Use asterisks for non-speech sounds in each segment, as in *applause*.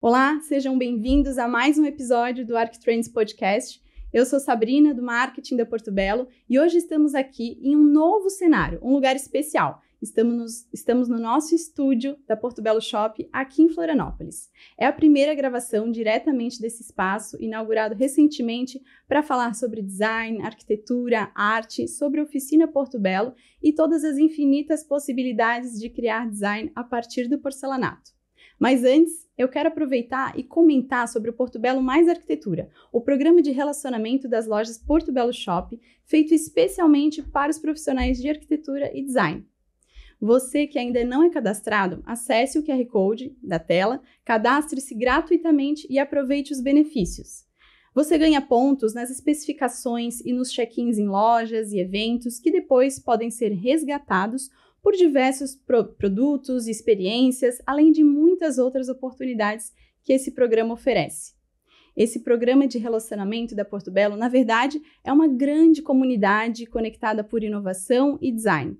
Olá, sejam bem-vindos a mais um episódio do ArcTrends Podcast. Eu sou Sabrina, do marketing da Porto Belo, e hoje estamos aqui em um novo cenário, um lugar especial. Estamos, estamos no nosso estúdio da Porto Belo Shop, aqui em Florianópolis. É a primeira gravação diretamente desse espaço, inaugurado recentemente para falar sobre design, arquitetura, arte, sobre a oficina Porto Belo e todas as infinitas possibilidades de criar design a partir do porcelanato. Mas antes, eu quero aproveitar e comentar sobre o Porto Belo Mais Arquitetura, o programa de relacionamento das lojas Porto Belo Shop, feito especialmente para os profissionais de arquitetura e design. Você que ainda não é cadastrado, acesse o QR Code da tela, cadastre-se gratuitamente e aproveite os benefícios. Você ganha pontos nas especificações e nos check-ins em lojas e eventos que depois podem ser resgatados por diversos pro produtos e experiências, além de muitas outras oportunidades que esse programa oferece. Esse programa de relacionamento da Porto Belo, na verdade, é uma grande comunidade conectada por inovação e design.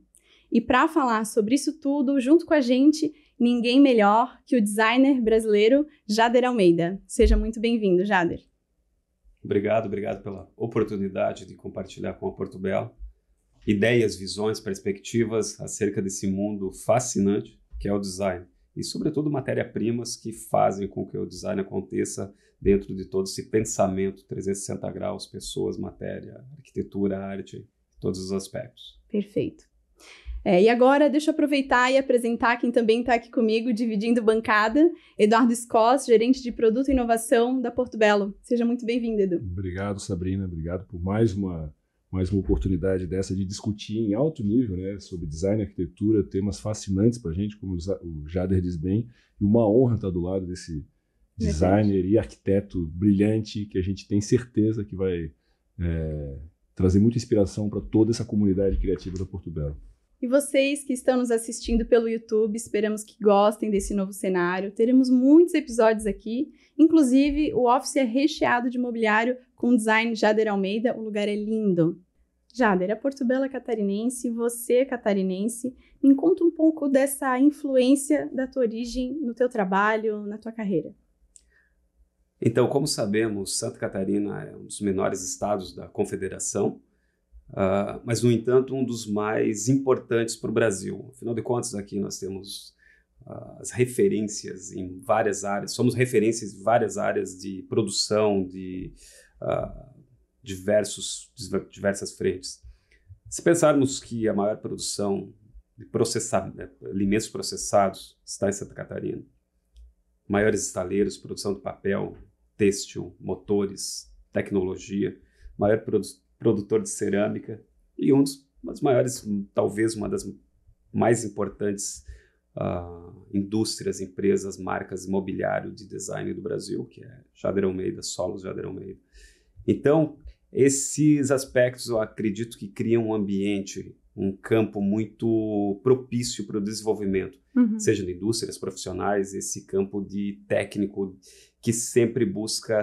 E para falar sobre isso tudo, junto com a gente, ninguém melhor que o designer brasileiro Jader Almeida. Seja muito bem-vindo, Jader. Obrigado, obrigado pela oportunidade de compartilhar com a Porto Belo ideias, visões, perspectivas acerca desse mundo fascinante que é o design. E, sobretudo, matéria-primas que fazem com que o design aconteça dentro de todo esse pensamento 360 graus, pessoas, matéria, arquitetura, arte, todos os aspectos. Perfeito. É, e agora, deixa eu aproveitar e apresentar quem também está aqui comigo, dividindo bancada, Eduardo Scott, gerente de Produto e Inovação da Porto Belo. Seja muito bem-vindo, Edu. Obrigado, Sabrina. Obrigado por mais uma, mais uma oportunidade dessa de discutir em alto nível né, sobre design e arquitetura, temas fascinantes para a gente, como o Jader diz bem, e uma honra estar do lado desse designer e arquiteto brilhante que a gente tem certeza que vai é, trazer muita inspiração para toda essa comunidade criativa da Porto Belo. E vocês que estão nos assistindo pelo YouTube, esperamos que gostem desse novo cenário. Teremos muitos episódios aqui, inclusive o Office é recheado de mobiliário com design Jader Almeida. O lugar é lindo. Jader, a é catarinense, você é catarinense. Me conta um pouco dessa influência da tua origem no teu trabalho, na tua carreira. Então, como sabemos, Santa Catarina é um dos menores estados da Confederação Uh, mas, no entanto, um dos mais importantes para o Brasil. Afinal de contas, aqui nós temos uh, as referências em várias áreas, somos referências em várias áreas de produção, de uh, diversos, diversas frentes. Se pensarmos que a maior produção de processar, né, alimentos processados está em Santa Catarina, maiores estaleiros, produção de papel, têxtil, motores, tecnologia, maior produção produtor de cerâmica e um dos, das maiores, talvez uma das mais importantes uh, indústrias, empresas, marcas imobiliário de design do Brasil, que é Jader Almeida, Solos Jader Almeida. Então, esses aspectos eu acredito que criam um ambiente, um campo muito propício para o desenvolvimento, uhum. seja de indústrias profissionais, esse campo de técnico que sempre busca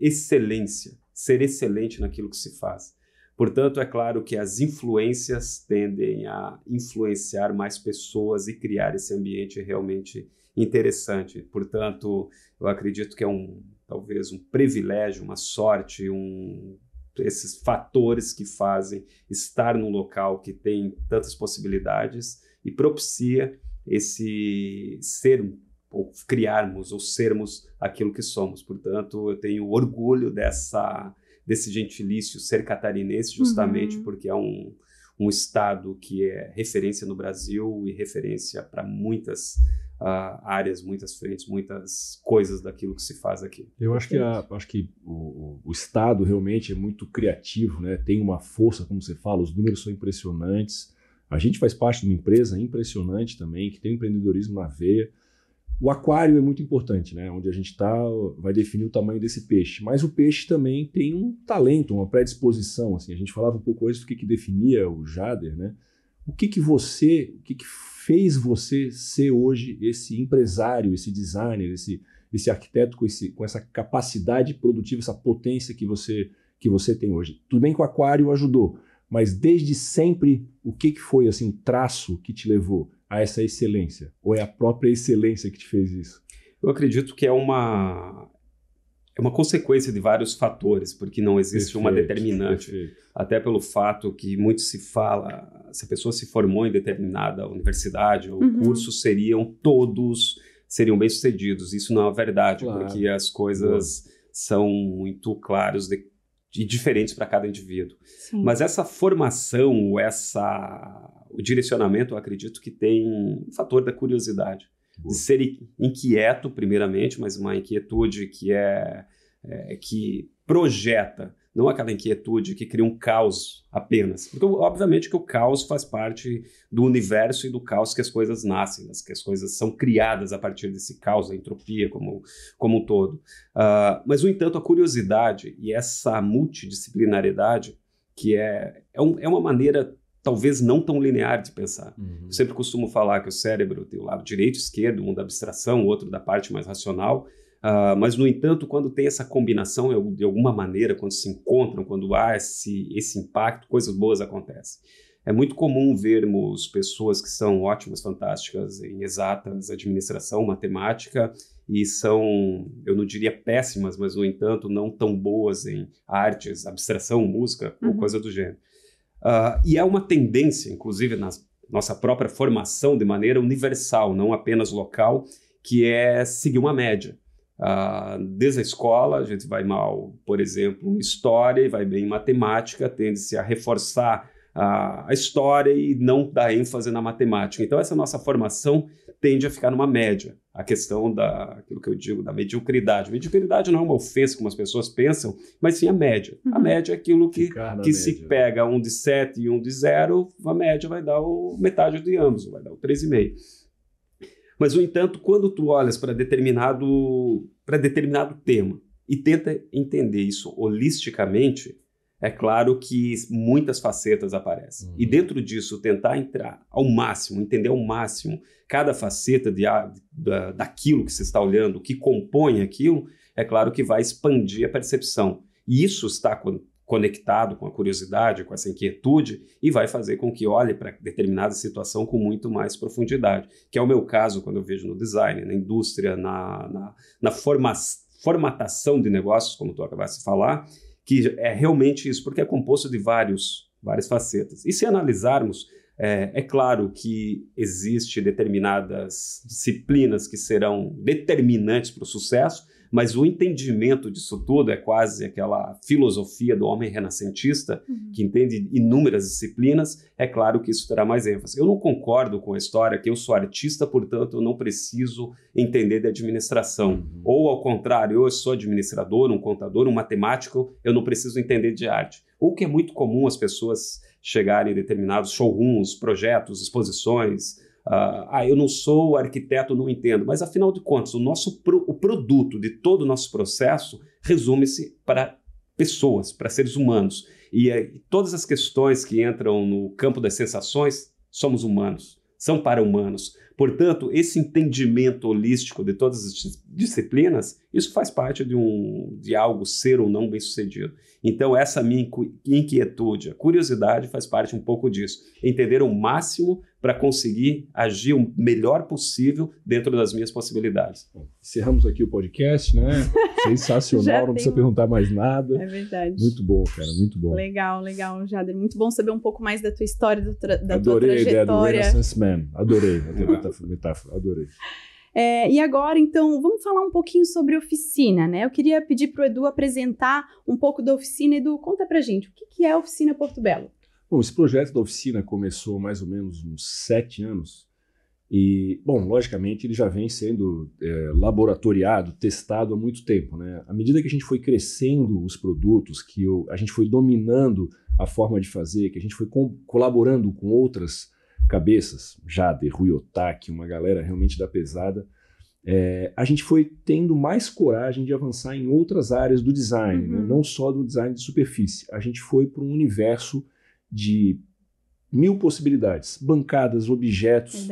excelência ser excelente naquilo que se faz. Portanto, é claro que as influências tendem a influenciar mais pessoas e criar esse ambiente realmente interessante. Portanto, eu acredito que é um talvez um privilégio, uma sorte, um esses fatores que fazem estar num local que tem tantas possibilidades e propicia esse ser ou criarmos ou sermos aquilo que somos. Portanto, eu tenho orgulho dessa desse gentilício ser catarinense, justamente uhum. porque é um, um estado que é referência no Brasil e referência para muitas uh, áreas, muitas frentes, muitas coisas daquilo que se faz aqui. Eu acho que, a, acho que o, o, estado realmente é muito criativo, né? tem uma força, como você fala, os números são impressionantes. A gente faz parte de uma empresa impressionante também, que tem empreendedorismo na veia. O aquário é muito importante, né? Onde a gente está vai definir o tamanho desse peixe. Mas o peixe também tem um talento, uma predisposição. Assim, a gente falava um pouco antes do que, que definia o Jader, né? O que que você, o que, que fez você ser hoje esse empresário, esse designer, esse, esse arquiteto com, esse, com essa capacidade produtiva, essa potência que você que você tem hoje? Tudo bem que o aquário ajudou, mas desde sempre, o que, que foi assim, o traço que te levou a essa excelência? Ou é a própria excelência que te fez isso? Eu acredito que é uma, é uma consequência de vários fatores, porque não existe perfeito, uma determinante. Perfeito. Até pelo fato que muito se fala, se a pessoa se formou em determinada universidade ou uhum. curso, seriam todos seriam bem-sucedidos. Isso não é verdade, claro. porque as coisas são muito claras de, e diferentes para cada indivíduo. Sim. Mas essa formação, essa o direcionamento, eu acredito que tem um fator da curiosidade de ser inquieto, primeiramente, mas uma inquietude que é, é, que projeta, não aquela inquietude que cria um caos apenas. Porque, obviamente, que o caos faz parte do universo e do caos que as coisas nascem, que as coisas são criadas a partir desse caos, da entropia como, como um todo. Uh, mas, no entanto, a curiosidade e essa multidisciplinariedade, que é, é, um, é uma maneira talvez não tão linear de pensar. Uhum. Eu sempre costumo falar que o cérebro tem o lado direito e esquerdo, um da abstração, o outro da parte mais racional, uh, mas, no entanto, quando tem essa combinação, de alguma maneira, quando se encontram, quando há esse, esse impacto, coisas boas acontecem. É muito comum vermos pessoas que são ótimas, fantásticas em exatas, administração, matemática, e são, eu não diria péssimas, mas, no entanto, não tão boas em artes, abstração, música uhum. ou coisa do gênero. Uh, e é uma tendência, inclusive na nossa própria formação de maneira universal, não apenas local, que é seguir uma média. Uh, desde a escola, a gente vai mal, por exemplo, em história e vai bem em matemática, tende-se a reforçar a, a história e não dar ênfase na matemática. Então, essa nossa formação tende a ficar numa média. A questão da, aquilo que eu digo, da mediocridade. Mediocridade não é uma ofensa, como as pessoas pensam, mas sim a média. Uhum. A média é aquilo que, que se pega um de 7 e um de 0, a média vai dar o metade de ambos, vai dar o 3,5. Mas, no entanto, quando tu olhas para determinado, determinado tema e tenta entender isso holisticamente, é claro que muitas facetas aparecem. Uhum. E dentro disso, tentar entrar ao máximo, entender ao máximo cada faceta de, da, daquilo que você está olhando, o que compõe aquilo, é claro que vai expandir a percepção. E isso está conectado com a curiosidade, com essa inquietude, e vai fazer com que olhe para determinada situação com muito mais profundidade. Que é o meu caso quando eu vejo no design, na indústria, na, na, na forma, formatação de negócios, como tu acabaste de falar, que é realmente isso, porque é composto de vários, várias facetas. E se analisarmos, é, é claro que existe determinadas disciplinas que serão determinantes para o sucesso, mas o entendimento disso tudo é quase aquela filosofia do homem renascentista, uhum. que entende inúmeras disciplinas. É claro que isso terá mais ênfase. Eu não concordo com a história que eu sou artista, portanto eu não preciso entender de administração. Uhum. Ou ao contrário, eu sou administrador, um contador, um matemático, eu não preciso entender de arte. O que é muito comum as pessoas chegarem em determinados showrooms, projetos, exposições, ah, eu não sou arquiteto, não entendo. Mas, afinal de contas, o nosso pro, o produto de todo o nosso processo resume-se para pessoas, para seres humanos. E uh, todas as questões que entram no campo das sensações, somos humanos, são para humanos. Portanto, esse entendimento holístico de todas as disciplinas, isso faz parte de, um, de algo ser ou não bem sucedido. Então, essa minha inquietude, a curiosidade faz parte um pouco disso. Entender o máximo para conseguir agir o melhor possível dentro das minhas possibilidades. Bom, encerramos aqui o podcast, né? *laughs* Sensacional, não precisa perguntar mais nada. É verdade. Muito bom, cara, muito bom. Legal, legal, Jader. Muito bom saber um pouco mais da tua história, da, tua, da adorei tua trajetória. Adorei a ideia do Renaissance Man, adorei a *laughs* metáfora, adorei. É, e agora, então, vamos falar um pouquinho sobre oficina, né? Eu queria pedir para o Edu apresentar um pouco da oficina. Edu, conta para gente, o que, que é a Oficina Porto Belo? Bom, esse projeto da oficina começou mais ou menos uns sete anos. E, bom, logicamente ele já vem sendo é, laboratoriado, testado há muito tempo. Né? À medida que a gente foi crescendo os produtos, que eu, a gente foi dominando a forma de fazer, que a gente foi colaborando com outras cabeças, Jade, Rui Otaki, uma galera realmente da pesada, é, a gente foi tendo mais coragem de avançar em outras áreas do design, né? uhum. né? não só do design de superfície. A gente foi para um universo de mil possibilidades, bancadas, objetos,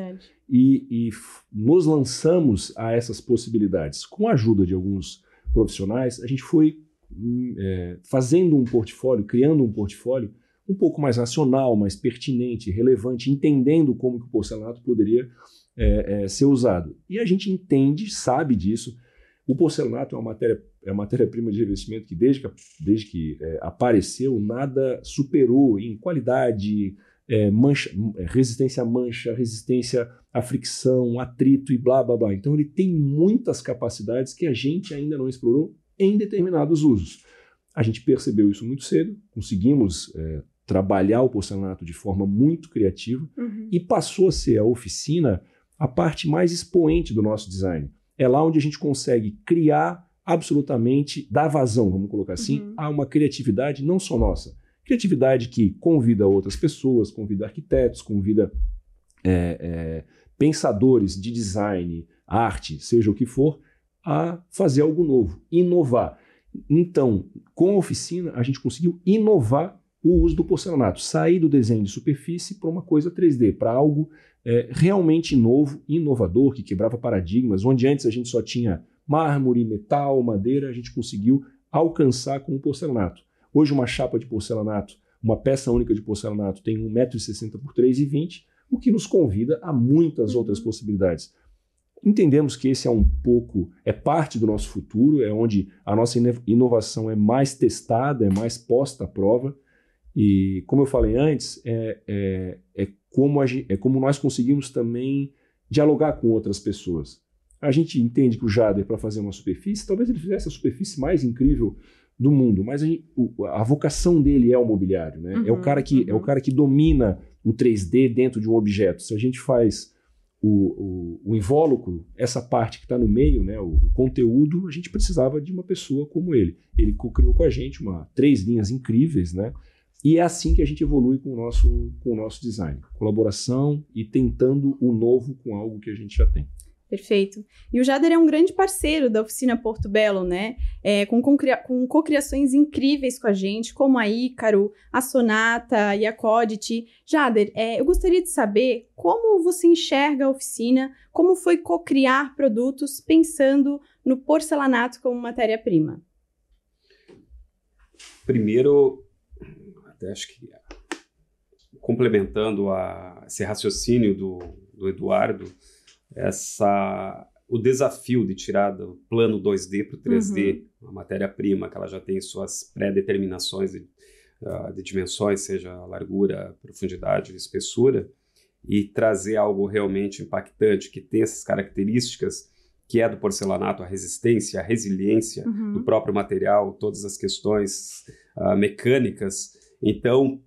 e, e, nos lançamos a essas possibilidades. Com a ajuda de alguns profissionais, a gente foi hum, é, fazendo um portfólio, criando um portfólio um pouco mais racional, mais pertinente, relevante, entendendo como que o porcelanato poderia é, é, ser usado. E a gente entende, sabe disso. O porcelanato é uma matéria é uma matéria-prima de revestimento que desde que, desde que é, apareceu nada superou em qualidade, é, mancha, resistência à mancha, resistência à fricção, atrito e blá blá blá. Então ele tem muitas capacidades que a gente ainda não explorou em determinados usos. A gente percebeu isso muito cedo, conseguimos é, trabalhar o porcelanato de forma muito criativa uhum. e passou a ser a oficina a parte mais expoente do nosso design. É lá onde a gente consegue criar absolutamente, dar vazão, vamos colocar assim, uhum. a uma criatividade não só nossa. Criatividade que convida outras pessoas, convida arquitetos, convida é, é, pensadores de design, arte, seja o que for, a fazer algo novo, inovar. Então, com a oficina, a gente conseguiu inovar o uso do porcelanato, sair do desenho de superfície para uma coisa 3D, para algo é, realmente novo, inovador, que quebrava paradigmas, onde antes a gente só tinha mármore, metal, madeira, a gente conseguiu alcançar com o porcelanato. Hoje, uma chapa de porcelanato, uma peça única de porcelanato, tem 1,60m por 3,20m, o que nos convida a muitas outras uhum. possibilidades. Entendemos que esse é um pouco, é parte do nosso futuro, é onde a nossa inovação é mais testada, é mais posta à prova. E, como eu falei antes, é, é, é, como, a, é como nós conseguimos também dialogar com outras pessoas. A gente entende que o Jader, para fazer uma superfície, talvez ele fizesse a superfície mais incrível do mundo, mas a, gente, a vocação dele é o mobiliário, né? Uhum, é, o uhum, cara que, uhum. é o cara que domina o 3D dentro de um objeto. Se a gente faz o, o, o invólucro, essa parte que está no meio, né, o, o, conteúdo, a gente precisava de uma pessoa como ele. Ele criou com a gente uma, três linhas incríveis, né? E é assim que a gente evolui com o nosso, com o nosso design. Colaboração e tentando o novo com algo que a gente já tem. Perfeito. E o Jader é um grande parceiro da oficina Porto Belo, né? É, com, com cocriações incríveis com a gente, como a Ícaro, a Sonata e a Codit. Jader, é, eu gostaria de saber como você enxerga a oficina, como foi cocriar produtos pensando no porcelanato como matéria-prima. Primeiro, até acho que complementando a, esse raciocínio do, do Eduardo, essa o desafio de tirar do plano 2D para o 3D, uhum. a matéria-prima, que ela já tem suas pré-determinações de, uh, de, dimensões, seja largura, profundidade, espessura, e trazer algo realmente impactante, que tem essas características, que é do porcelanato, a resistência, a resiliência uhum. do próprio material, todas as questões uh, mecânicas. Então,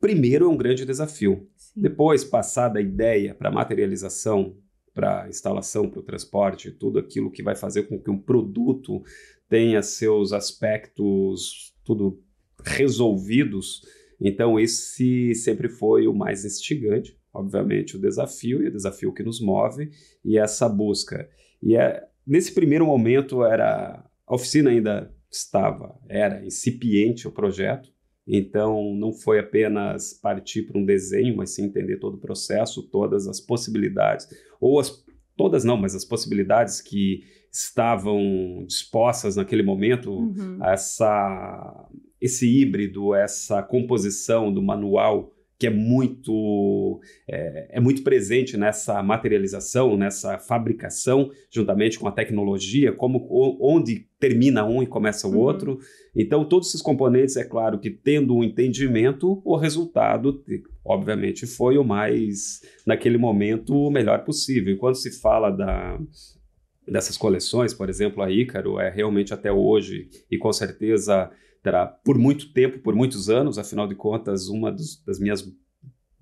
primeiro é um grande desafio. Sim. Depois, passar da ideia para a materialização, para a instalação, para o transporte, tudo aquilo que vai fazer com que um produto tenha seus aspectos tudo resolvidos. Então, esse sempre foi o mais instigante, obviamente, o desafio, e o desafio que nos move, e essa busca. E é, nesse primeiro momento, era a oficina ainda estava, era incipiente o projeto, então, não foi apenas partir para um desenho, mas sim entender todo o processo, todas as possibilidades, ou as, todas não, mas as possibilidades que estavam dispostas naquele momento, uhum. essa, esse híbrido, essa composição do manual que é muito é, é, muito presente nessa materialização, nessa fabricação, juntamente com a tecnologia, como onde termina um e começa o uhum. outro. Então, todos esses componentes, é claro que tendo um entendimento, o resultado, obviamente, foi o mais, naquele momento, o melhor possível. E quando se fala da, dessas coleções, por exemplo, a Ícaro, é realmente até hoje, e com certeza terá por muito tempo, por muitos anos, afinal de contas, uma dos, das minhas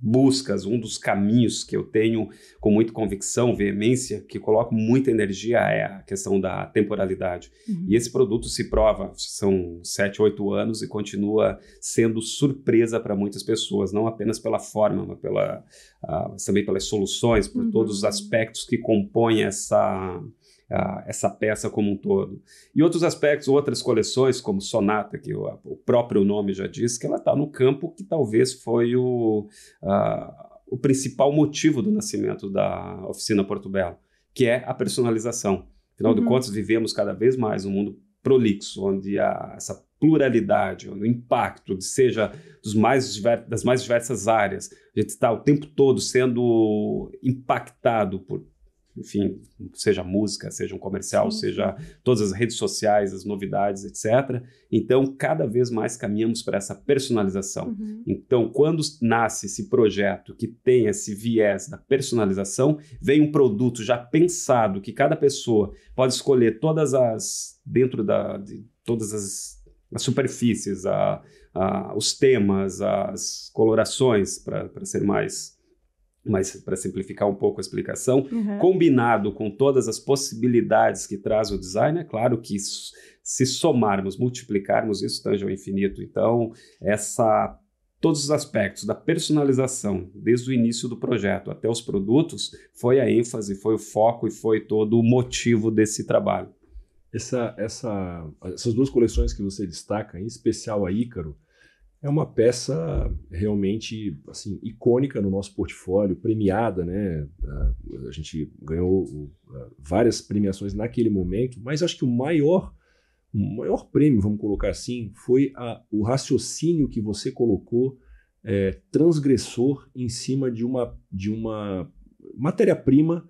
buscas, um dos caminhos que eu tenho com muita convicção, veemência, que coloco muita energia é a questão da temporalidade. Uhum. E esse produto se prova, são sete, oito anos e continua sendo surpresa para muitas pessoas, não apenas pela forma, mas pela, uh, também pelas soluções, por uhum. todos os aspectos que compõem essa essa peça como um todo. E outros aspectos, outras coleções, como Sonata, que o, o próprio nome já diz, que ela está no campo que talvez foi o, o principal motivo do nascimento da oficina Porto Belo, que é a personalização. Afinal uhum. de contas, vivemos cada vez mais um mundo prolixo, onde a, essa pluralidade, no impacto, seja dos mais das mais diversas áreas. A gente está o tempo todo sendo impactado por enfim, seja música, seja um comercial, Sim. seja todas as redes sociais, as novidades, etc. Então, cada vez mais caminhamos para essa personalização. Uhum. Então, quando nasce esse projeto que tem esse viés da personalização, vem um produto já pensado que cada pessoa pode escolher todas as dentro da de todas as, as superfícies, a, a, os temas, as colorações, para ser mais mas para simplificar um pouco a explicação, uhum. combinado com todas as possibilidades que traz o design, é claro que isso, se somarmos, multiplicarmos, isso tange ao infinito. Então, essa todos os aspectos da personalização, desde o início do projeto até os produtos, foi a ênfase, foi o foco e foi todo o motivo desse trabalho. Essa, essa, essas duas coleções que você destaca, em especial a Ícaro, é uma peça realmente assim icônica no nosso portfólio, premiada, né? A gente ganhou várias premiações naquele momento, mas acho que o maior, o maior prêmio, vamos colocar assim, foi a, o raciocínio que você colocou é, transgressor em cima de uma, de uma matéria-prima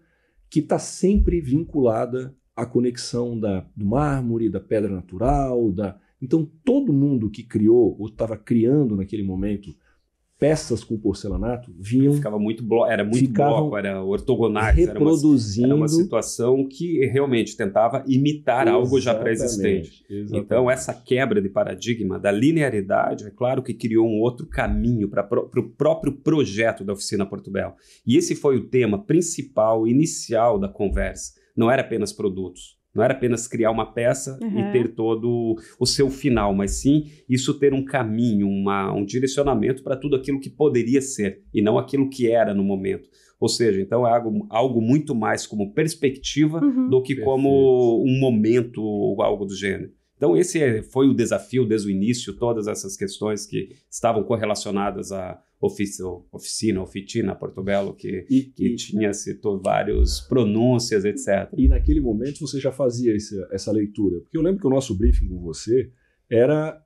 que está sempre vinculada à conexão da, do mármore, da pedra natural, da, então, todo mundo que criou ou estava criando naquele momento peças com porcelanato vinham. Ficava muito bloco, era muito bloco, era ortogonais, reproduzindo. Era uma, era uma, situação que realmente tentava imitar algo já pré-existente. Então, essa quebra de paradigma da linearidade, é claro que criou um outro caminho para o próprio projeto da oficina Porto Belo. E esse foi o tema principal, inicial da conversa. Não era apenas produtos não era apenas criar uma peça uhum. e ter todo o seu final, mas sim isso ter um caminho, uma, um direcionamento para tudo aquilo que poderia ser e não aquilo que era no momento. Ou seja, então é algo, algo muito mais como perspectiva uhum. do que Perfeito. como um momento ou algo do gênero. Então, esse é, foi o desafio desde o início, todas essas questões que estavam correlacionadas à oficina, oficina, Porto Belo, que, e, que e, tinha citou vários pronúncias, etc. E naquele momento você já fazia essa, essa leitura? Porque eu lembro que o nosso briefing com você era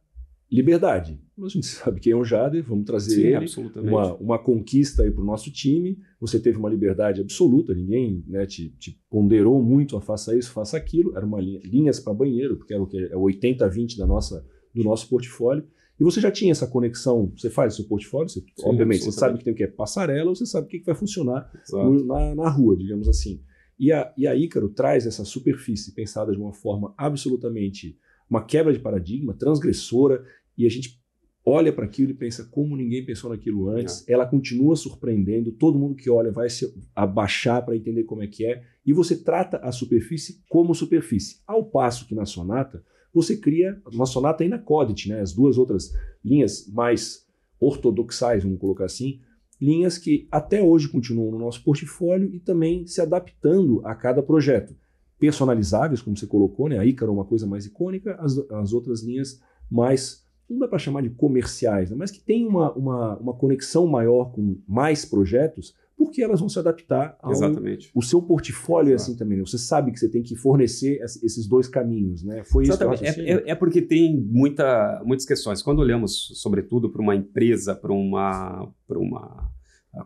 liberdade. A gente *laughs* sabe quem é o Jader, vamos trazer Sim, ele, uma, uma conquista aí para o nosso time. Você teve uma liberdade absoluta, ninguém né, te, te, ponderou muito a faça isso, faça aquilo. Era uma linha, linhas para banheiro, porque era o que é o 80-20 da nossa do nosso portfólio. E você já tinha essa conexão, você faz o seu portfólio, você, Sim, obviamente, você sabe que tem o que é passarela, você sabe o que vai funcionar no, na, na rua, digamos assim. E a, e a Ícaro traz essa superfície pensada de uma forma absolutamente uma quebra de paradigma, transgressora, e a gente olha para aquilo e pensa como ninguém pensou naquilo antes. É. Ela continua surpreendendo, todo mundo que olha vai se abaixar para entender como é que é, e você trata a superfície como superfície. Ao passo que na sonata, você cria uma sonata e na Codit, né, as duas outras linhas mais ortodoxais, vamos colocar assim, linhas que até hoje continuam no nosso portfólio e também se adaptando a cada projeto. Personalizáveis, como você colocou, né? a Ícaro é uma coisa mais icônica, as, as outras linhas mais não dá para chamar de comerciais, né? mas que tem uma, uma, uma conexão maior com mais projetos, porque elas vão se adaptar ao Exatamente. o seu portfólio é assim também. Né? Você sabe que você tem que fornecer esses dois caminhos, né? Foi Exatamente. isso que eu é, é, é porque tem muita, muitas questões. Quando olhamos, sobretudo, para uma empresa, para uma, para uma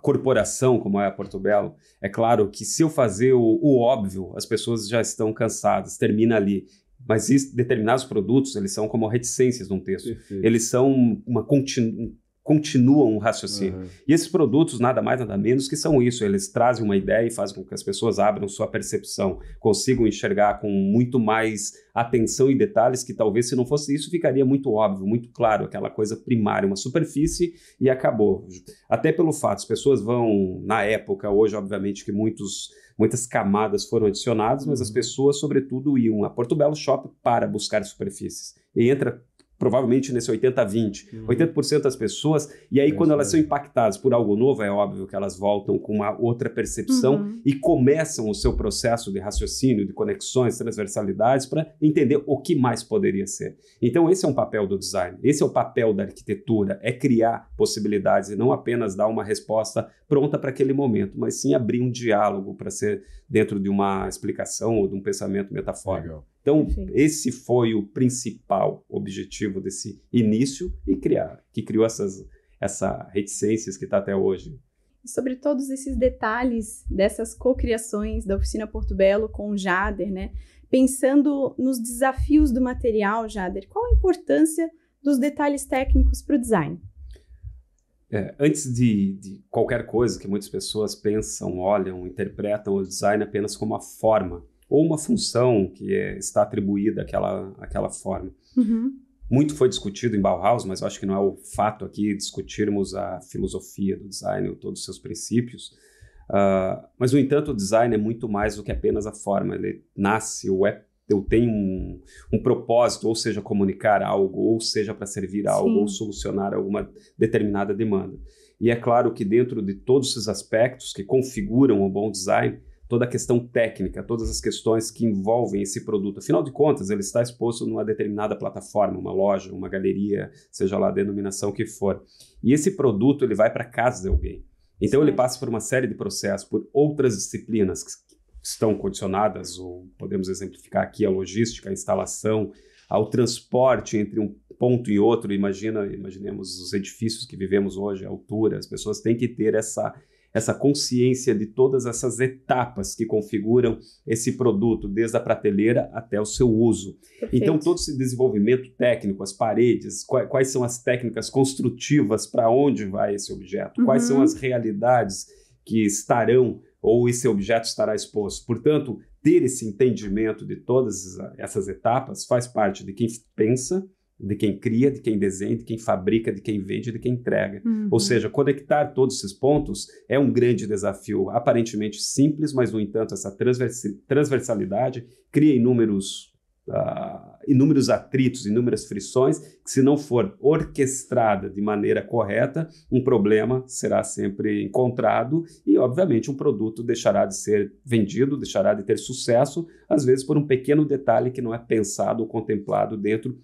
corporação como é a Porto Belo, é claro que se eu fazer o, o óbvio, as pessoas já estão cansadas, termina ali. Mas isso, determinados produtos, eles são como reticências num texto. Perfeito. Eles são uma continu, continuam um raciocínio. Uhum. E esses produtos, nada mais, nada menos que são isso. Eles trazem uma ideia e fazem com que as pessoas abram sua percepção, consigam enxergar com muito mais atenção e detalhes que talvez se não fosse isso ficaria muito óbvio, muito claro, aquela coisa primária, uma superfície e acabou. Até pelo fato, as pessoas vão, na época, hoje obviamente que muitos muitas camadas foram adicionadas, mas as uhum. pessoas, sobretudo, iam a Porto Belo Shopping para buscar superfícies. E entra provavelmente nesse 80-20. Uhum. 80% das pessoas, e aí é quando elas são impactadas por algo novo, é óbvio que elas voltam com uma outra percepção uhum. e começam o seu processo de raciocínio, de conexões, transversalidades, para entender o que mais poderia ser. Então, esse é um papel do design, esse é o papel da arquitetura, é criar possibilidades e não apenas dar uma resposta pronta para aquele momento, mas sim abrir um diálogo para ser dentro de uma explicação ou de um pensamento metafórico. Legal. Então, Perfeito. esse foi o principal objetivo desse início e criar, que criou essas, essa reticências que está até hoje. E sobre todos esses detalhes dessas cocriações da oficina Porto Belo com o Jader, né? Pensando nos desafios do material, Jader, qual a importância dos detalhes técnicos para o design? É, antes de, de, qualquer coisa que muitas pessoas pensam, olham, interpretam o design apenas como uma forma ou uma função que é, está atribuída àquela, àquela forma. Uhum. Muito foi discutido em Bauhaus, mas eu acho que não é o fato aqui discutirmos a filosofia do design ou todos os seus princípios. Uh, mas, no entanto, o design é muito mais do que apenas a forma. Ele nasce ou é eu tenho um, um, propósito, ou seja, comunicar algo, ou seja, para servir algo, Sim. ou solucionar alguma determinada demanda. E é claro que dentro de todos esses aspectos que configuram o bom design, toda a questão técnica, todas as questões que envolvem esse produto. Afinal de contas, ele está exposto numa determinada plataforma, uma loja, uma galeria, seja lá a denominação que for. E esse produto ele vai para casa de alguém. Então ele passa por uma série de processos, por outras disciplinas estão condicionadas, ou podemos exemplificar aqui a logística, a instalação, ao transporte entre um ponto e outro. Imagina, imaginemos os edifícios que vivemos hoje, a altura, as pessoas têm que ter essa essa consciência de todas essas etapas que configuram esse produto, desde a prateleira até o seu uso. Perfeito. Então, todo esse desenvolvimento técnico, as paredes, quais, quais são as técnicas construtivas, para onde vai esse objeto, uhum. quais são uhum. as realidades que estarão ou esse objeto estará exposto. Portanto, ter esse entendimento de todas essas etapas faz parte de quem pensa, de quem cria, de quem desenha, de quem fabrica, de quem vende, de quem entrega. Uhum. Ou seja, conectar todos esses pontos é um grande desafio, aparentemente simples, mas no entanto essa transversalidade cria inúmeros Uh, inúmeros atritos, inúmeras frições, que se não for orquestrada de maneira correta, um problema será sempre encontrado e, obviamente, um produto deixará de ser vendido, deixará de ter sucesso, às vezes por um pequeno detalhe que não é pensado ou contemplado dentro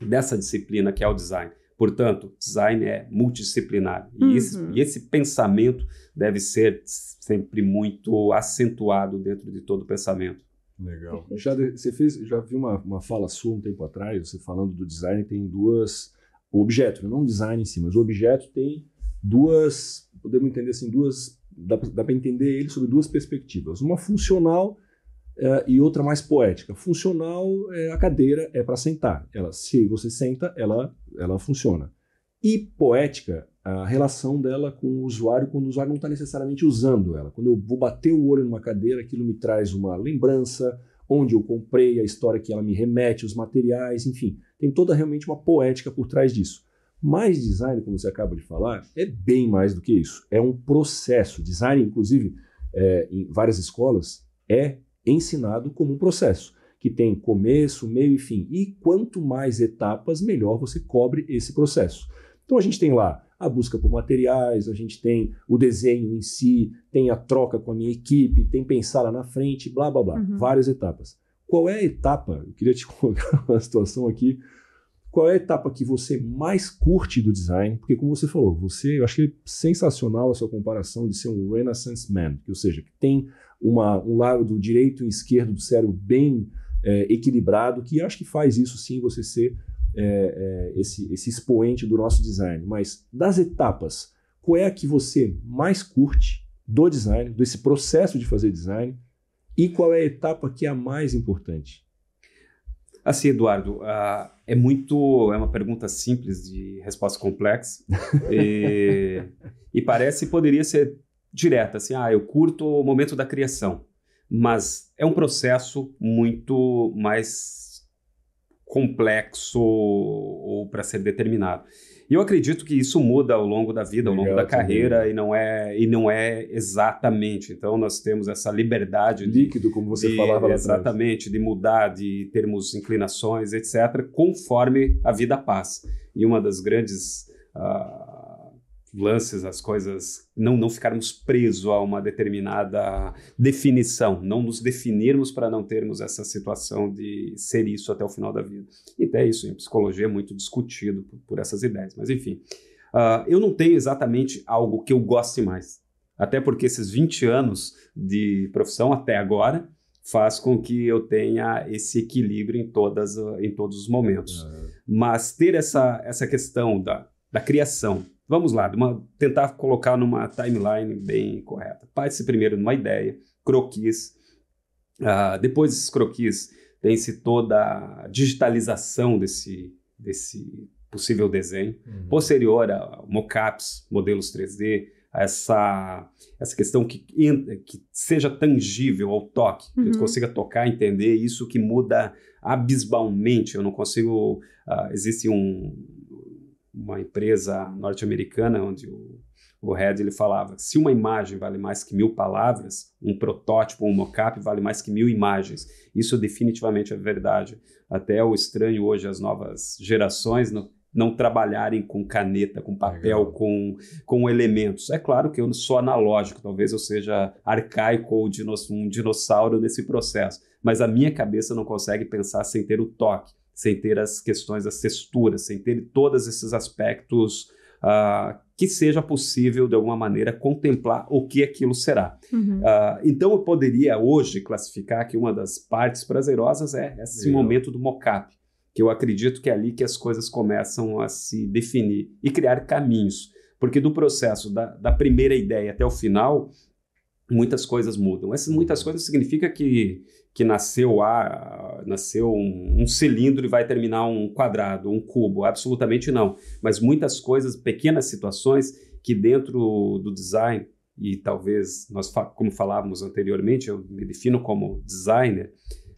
dessa disciplina que é o design. Portanto, design é multidisciplinar. E, uhum. esse, e esse pensamento deve ser sempre muito acentuado dentro de todo o pensamento. Legal. *laughs* Já você fez, já vi uma, uma fala sua um tempo atrás, você falando do design tem duas o objeto, não o design em si, mas o objeto tem duas, podemos entender assim, duas dá, dá para entender ele sob duas perspectivas. Uma funcional é, e outra mais poética. Funcional, é, a cadeira é para sentar. Ela, se você senta, ela, ela funciona. E poética, a relação dela com o usuário quando o usuário não está necessariamente usando ela. Quando eu vou bater o olho numa cadeira, aquilo me traz uma lembrança, onde eu comprei, a história que ela me remete, os materiais, enfim. Tem toda realmente uma poética por trás disso. Mas design, como você acaba de falar, é bem mais do que isso. É um processo. Design, inclusive, é, em várias escolas, é ensinado como um processo que tem começo, meio e fim. E quanto mais etapas, melhor você cobre esse processo. Então a gente tem lá a busca por materiais, a gente tem o desenho em si, tem a troca com a minha equipe, tem pensar lá na frente, blá blá blá, uhum. várias etapas. Qual é a etapa? Eu queria te *laughs* colocar uma situação aqui. Qual é a etapa que você mais curte do design? Porque, como você falou, você, eu achei sensacional a sua comparação de ser um Renaissance Man, que, ou seja, que tem uma, um lado direito e esquerdo do cérebro bem é, equilibrado, que acho que faz isso sim você ser é, é, esse, esse expoente do nosso design. Mas das etapas, qual é a que você mais curte do design, desse processo de fazer design, e qual é a etapa que é a mais importante? Assim, Eduardo, uh, é muito. É uma pergunta simples de resposta complexa. *laughs* e, e parece poderia ser direta, assim, ah, eu curto o momento da criação, mas é um processo muito mais complexo ou para ser determinado. E eu acredito que isso muda ao longo da vida, ao longo da carreira, e não é e não é exatamente. Então nós temos essa liberdade líquido, de, como você de, falava, exatamente, de mudar, de termos inclinações, etc, conforme a vida passa. E uma das grandes uh, lances, as coisas, não, não ficarmos presos a uma determinada definição, não nos definirmos para não termos essa situação de ser isso até o final da vida. E até isso em psicologia é muito discutido por, por essas ideias. Mas enfim, uh, eu não tenho exatamente algo que eu goste mais. Até porque esses 20 anos de profissão até agora faz com que eu tenha esse equilíbrio em, todas, em todos os momentos. Uhum. Mas ter essa, essa questão da, da criação, vamos lá, uma, tentar colocar numa timeline bem correta. Parte-se primeiro numa ideia, croquis, uh, depois desses croquis tem-se toda a digitalização desse, desse possível desenho, uhum. posterior a mockups, modelos 3D, essa, essa questão que, que seja tangível ao toque, uhum. que eu consiga tocar, entender isso que muda abismalmente. Eu não consigo. Uh, existe um, uma empresa norte-americana onde o, o Red ele falava: se uma imagem vale mais que mil palavras, um protótipo, um mockup vale mais que mil imagens. Isso definitivamente é verdade. Até o estranho hoje, as novas gerações no, não trabalharem com caneta, com papel, com, com elementos. É claro que eu sou analógico, talvez eu seja arcaico ou um dinossauro nesse processo, mas a minha cabeça não consegue pensar sem ter o toque, sem ter as questões das texturas, sem ter todos esses aspectos uh, que seja possível, de alguma maneira, contemplar o que aquilo será. Uhum. Uh, então, eu poderia hoje classificar que uma das partes prazerosas é esse momento do mocap que eu acredito que é ali que as coisas começam a se definir e criar caminhos. Porque do processo da, da primeira ideia até o final, muitas coisas mudam. Essas muitas coisas significa que, que nasceu, a, nasceu um, um, cilindro e vai terminar um quadrado, um cubo. Absolutamente não. Mas muitas coisas, pequenas situações que dentro do design, e talvez nós, como falávamos anteriormente, eu me defino como designer,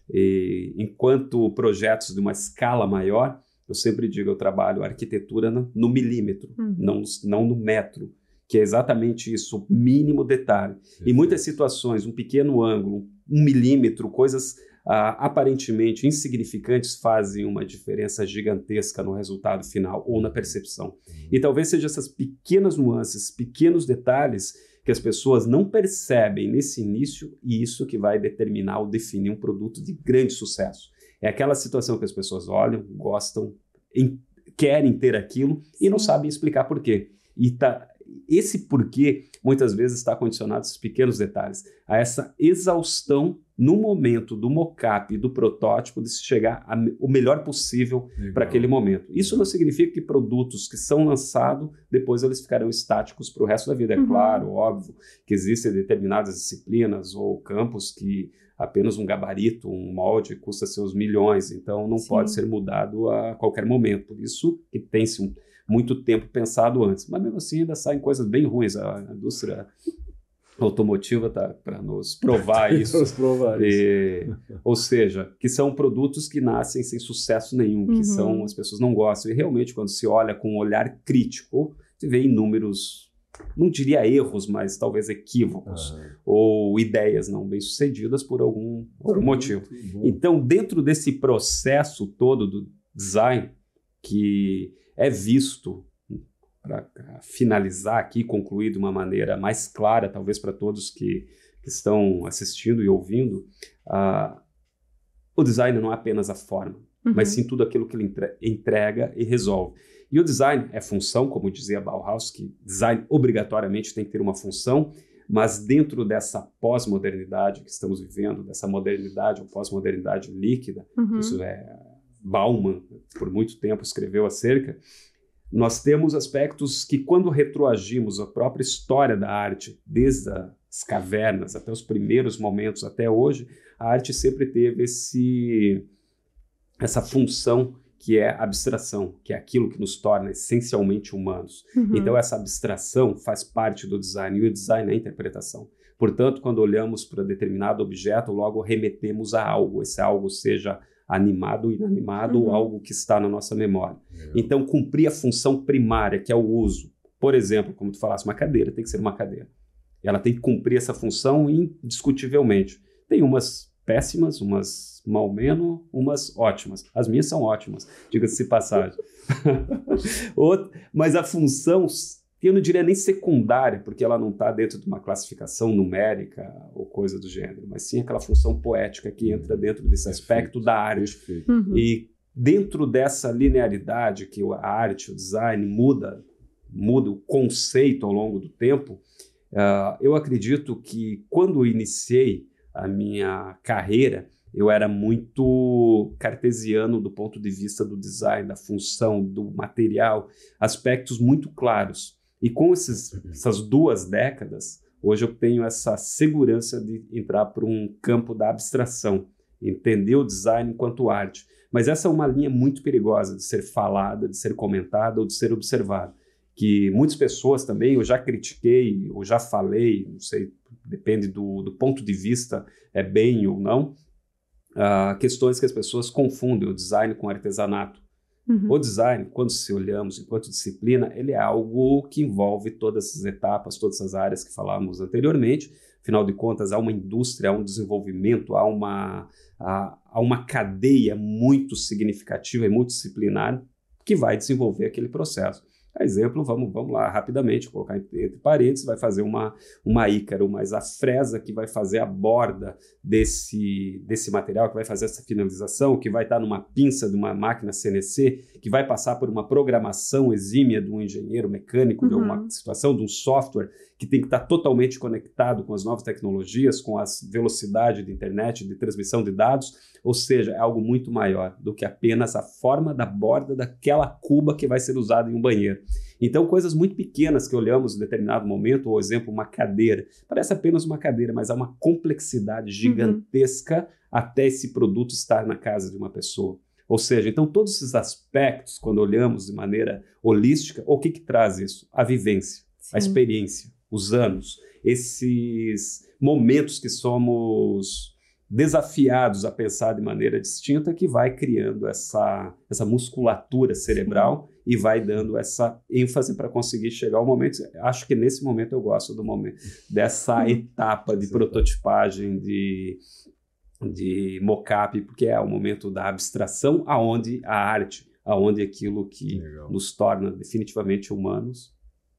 e, enquanto projetos de uma escala maior, eu sempre digo, eu trabalho arquitetura no, no milímetro, uhum. não, não no metro, que é exatamente isso, o mínimo detalhe. Em muitas situações, um pequeno ângulo, um milímetro, coisas ah, aparentemente insignificantes fazem uma diferença gigantesca no resultado final ou na percepção. Uhum. E talvez sejam essas pequenas nuances, pequenos detalhes que as pessoas não percebem nesse início e isso que vai determinar ou definir um produto de grande sucesso. É aquela situação que as pessoas olham, gostam, em, querem ter aquilo e não sabem explicar por quê. E tá, esse porquê muitas vezes está condicionado a esses pequenos detalhes, a essa exaustão no momento do mockup e do protótipo de se chegar a, o melhor possível para aquele momento. Isso não significa que produtos que são lançados depois eles ficarão estáticos para o resto da vida. É uhum. claro, óbvio que existem determinadas disciplinas ou campos que apenas um gabarito, um molde custa seus milhões, então não Sim. pode ser mudado a qualquer momento. Por isso que tem-se um, muito tempo pensado antes. Mas mesmo assim ainda saem coisas bem ruins. A indústria automotiva tá para nos provar *laughs* isso. nos provar e, ou seja, que são produtos que nascem sem sucesso nenhum, que uhum. são as pessoas não gostam. E realmente, quando se olha com um olhar crítico, se vê inúmeros, não diria erros, mas talvez equívocos uhum. ou ideias não bem sucedidas por algum, algum motivo. Então, dentro desse processo todo do design que é visto para finalizar aqui, concluir de uma maneira mais clara, talvez para todos que, que, estão assistindo e ouvindo, uh, o design não é apenas a forma, uhum. mas sim tudo aquilo que ele entrega e resolve. E o design é função, como dizia Bauhaus, que design obrigatoriamente tem que ter uma função, mas dentro dessa pós-modernidade que estamos vivendo, dessa modernidade ou pós-modernidade líquida, uhum. isso é Bauman, por muito tempo, escreveu acerca, nós temos aspectos que, quando retroagimos a própria história da arte, desde as cavernas até os primeiros momentos até hoje, a arte sempre teve esse, essa função que é abstração, que é aquilo que nos torna essencialmente humanos. Uhum. Então, essa abstração faz parte do design, e o design é a interpretação. Portanto, quando olhamos para determinado objeto, logo remetemos a algo, esse algo seja animado, inanimado, uhum. algo que está na nossa memória. Então, cumprir a função primária, que é o uso. Por exemplo, como tu falasse, uma cadeira tem que ser uma cadeira. Ela tem que cumprir essa função indiscutivelmente. Tem umas péssimas, umas mal menos, umas ótimas. As minhas são ótimas, diga-se passagem. *laughs* Mas a função eu não diria nem secundária, porque ela não está dentro de uma classificação numérica ou coisa do gênero, mas sim aquela função poética que entra dentro desse Perfeito. aspecto da arte. Uhum. E dentro dessa linearidade que a arte, o design muda, muda o conceito ao longo do tempo, uh, eu acredito que quando iniciei a minha carreira, eu era muito cartesiano do ponto de vista do design, da função, do material, aspectos muito claros. E com esses, essas duas décadas, hoje eu tenho essa segurança de entrar para um campo da abstração, entender o design enquanto arte. Mas essa é uma linha muito perigosa de ser falada, de ser comentada ou de ser observada. Que muitas pessoas também, eu já critiquei, ou já falei, não sei, depende do, do ponto de vista, é bem ou não, uh, questões que as pessoas confundem o design com artesanato. Uhum. O design, quando se olhamos enquanto disciplina, ele é algo que envolve todas essas etapas, todas essas áreas que falamos anteriormente. Afinal de contas, há uma indústria, há um desenvolvimento, há uma, há, há uma cadeia muito significativa e multidisciplinar que vai desenvolver aquele processo. Exemplo, vamos, vamos lá rapidamente, colocar entre parênteses, vai fazer uma, uma ícaro, mas a fresa que vai fazer a borda desse, desse material, que vai fazer essa finalização, que vai estar numa pinça de uma máquina CNC, que vai passar por uma programação exímia de um engenheiro mecânico, uhum. de uma situação, de um software que tem que estar totalmente conectado com as novas tecnologias, com a velocidade de internet, de transmissão de dados, ou seja, é algo muito maior do que apenas a forma da borda daquela cuba que vai ser usada em um banheiro. Então, coisas muito pequenas que olhamos em determinado momento, ou exemplo, uma cadeira, parece apenas uma cadeira, mas há uma complexidade gigantesca uhum. até esse produto estar na casa de uma pessoa. Ou seja, então todos esses aspectos, quando olhamos de maneira holística, o que, que traz isso? A vivência, Sim. a experiência, os anos, esses momentos que somos desafiados a pensar de maneira distinta que vai criando essa, essa musculatura cerebral Sim. e vai dando essa ênfase para conseguir chegar ao momento. Acho que nesse momento eu gosto do momento dessa etapa de prototipagem, de, de mocap, porque é o momento da abstração, aonde a arte, aonde aquilo que Legal. nos torna definitivamente humanos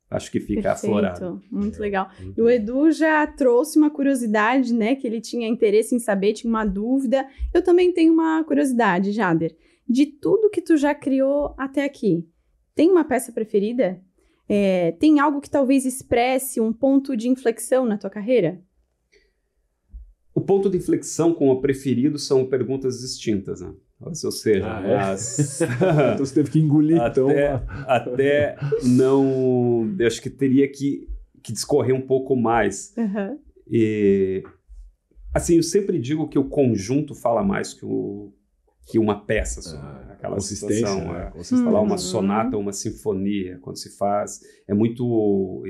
acho que fica Perfeito, aflorado. Muito legal. E o Edu já trouxe uma curiosidade, né? Que ele tinha interesse em saber, tinha uma dúvida. Eu também tenho uma curiosidade, Jader. De tudo que tu já criou até aqui, tem uma peça preferida? É, tem algo que talvez expresse um ponto de inflexão na tua carreira? O ponto de inflexão com o preferido são perguntas distintas, né? Ou seja, ah, é? as... *laughs* então você teve que engolir até, então. até não. Eu acho que teria que, que discorrer um pouco mais. Uhum. E assim, eu sempre digo que o conjunto fala mais que, o, que uma peça só. Ah, aquela consistência, situação. Né? É, falar uma uhum. sonata, uma sinfonia, quando se faz. É muito.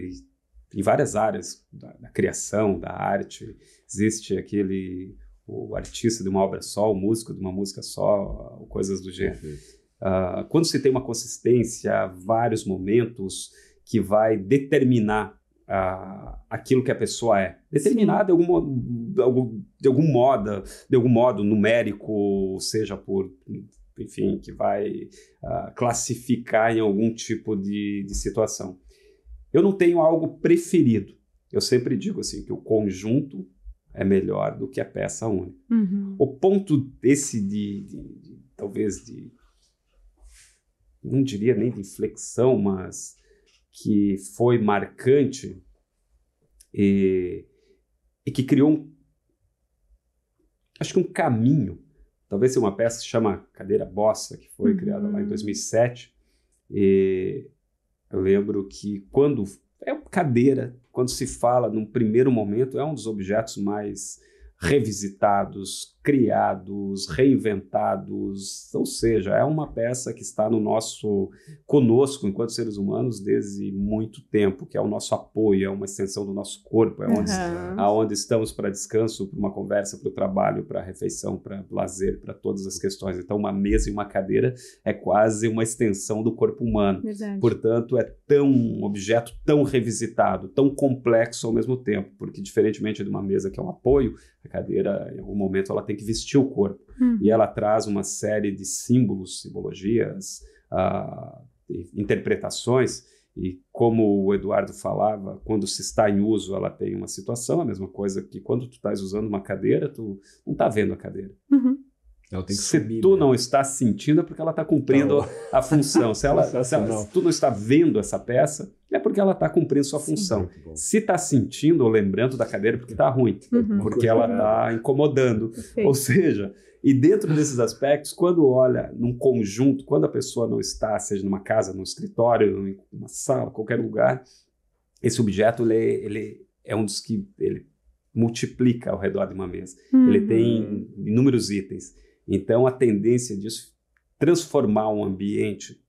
Em várias áreas da, da criação, da arte, existe aquele o artista de uma obra só, o músico de uma música só, coisas do gênero. Uh, quando se tem uma consistência, vários momentos que vai determinar uh, aquilo que a pessoa é, determinar de algum, de algum, de algum modo, de algum modo numérico, seja por enfim, que vai uh, classificar em algum tipo de, de situação. Eu não tenho algo preferido. Eu sempre digo assim que o conjunto é melhor do que a peça única. Uhum. O ponto desse de, de, de, talvez de não diria nem de inflexão, mas que foi marcante e, e que criou um, acho que um caminho. Talvez seja uma peça que se chama Cadeira Bossa, que foi uhum. criada lá em 2007. E eu lembro que quando é cadeira, quando se fala num primeiro momento, é um dos objetos mais revisitados, criados, reinventados, ou seja, é uma peça que está no nosso conosco enquanto seres humanos desde muito tempo, que é o nosso apoio, é uma extensão do nosso corpo, é onde, uhum. aonde estamos para descanso, para uma conversa, para o trabalho, para a refeição, para lazer, para todas as questões. Então, uma mesa e uma cadeira é quase uma extensão do corpo humano. Verdade. Portanto, é tão um objeto tão revisitado, tão complexo ao mesmo tempo, porque diferentemente de uma mesa que é um apoio, cadeira, em algum momento, ela tem que vestir o corpo. Uhum. E ela traz uma série de símbolos, simbologias, uh, interpretações. E como o Eduardo falava, quando se está em uso, ela tem uma situação, a mesma coisa que quando tu estás usando uma cadeira, tu não está vendo a cadeira. Uhum. Se sumir, tu né? não está sentindo, é porque ela está cumprindo tá a função. Se, ela, *laughs* se, ela, se, tu não está vendo essa peça, é porque ela está cumprindo sua Sim, função. Se está sentindo ou lembrando da cadeira, é porque está ruim. Uhum. Porque ela está incomodando. Perfeito. Ou seja, e dentro desses aspectos, quando olha num conjunto, quando a pessoa não está, seja numa casa, num escritório, numa sala, qualquer lugar, esse objeto ele, ele é um dos que ele multiplica ao redor de uma mesa. Uhum. Ele tem inúmeros itens. Então, a tendência disso transformar um ambiente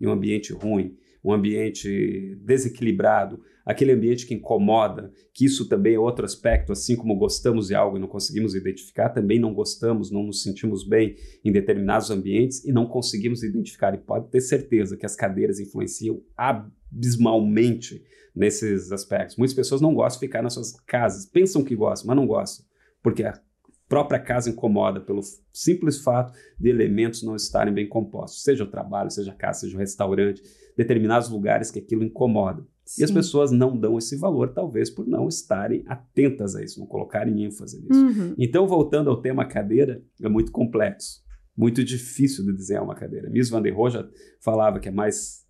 em um ambiente ruim, um ambiente desequilibrado, aquele ambiente que incomoda, que isso também é outro aspecto, assim como gostamos de algo e não conseguimos identificar, também não gostamos, não nos sentimos bem em determinados ambientes e não conseguimos identificar. E pode ter certeza que as cadeiras influenciam abismalmente nesses aspectos. Muitas pessoas não gostam de ficar nas suas casas, pensam que gostam, mas não gostam, porque a própria casa incomoda pelo simples fato de elementos não estarem bem compostos, seja o trabalho, seja a casa, seja o restaurante, determinados lugares que aquilo incomoda. Sim. E as pessoas não dão esse valor, talvez por não estarem atentas a isso, não colocarem ênfase nisso. Uhum. Então, voltando ao tema cadeira, é muito complexo, muito difícil de desenhar uma cadeira. Miss Van der Rohe já falava que é mais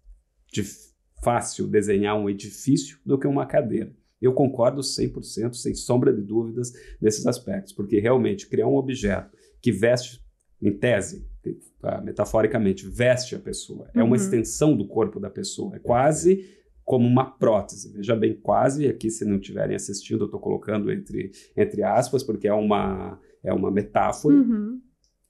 fácil desenhar um edifício do que uma cadeira. Eu concordo 100%, sem sombra de dúvidas, nesses aspectos, porque realmente criar um objeto que veste, em tese, tá, metaforicamente, veste a pessoa, é uma uhum. extensão do corpo da pessoa, é quase como uma prótese. Veja bem, quase, aqui se não estiverem assistindo, eu estou colocando entre, entre aspas, porque é uma, é uma metáfora. Uhum.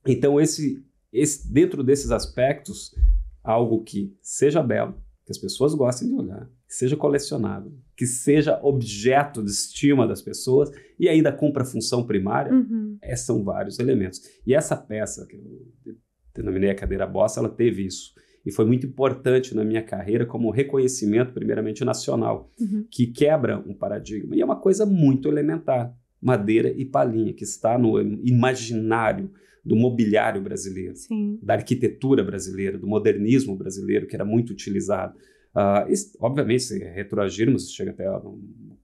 Então, esse, esse, dentro desses aspectos, algo que seja belo, que as pessoas gostem de olhar, que seja colecionável, que seja objeto de estima das pessoas e ainda cumpra a função primária, uhum. é, são vários elementos. E essa peça, que eu denominei a cadeira bossa, ela teve isso e foi muito importante na minha carreira como reconhecimento, primeiramente nacional, uhum. que quebra um paradigma. E é uma coisa muito elementar: madeira e palhinha, que está no imaginário do mobiliário brasileiro, Sim. da arquitetura brasileira, do modernismo brasileiro, que era muito utilizado. Uh, obviamente, se retroagirmos, chega até no,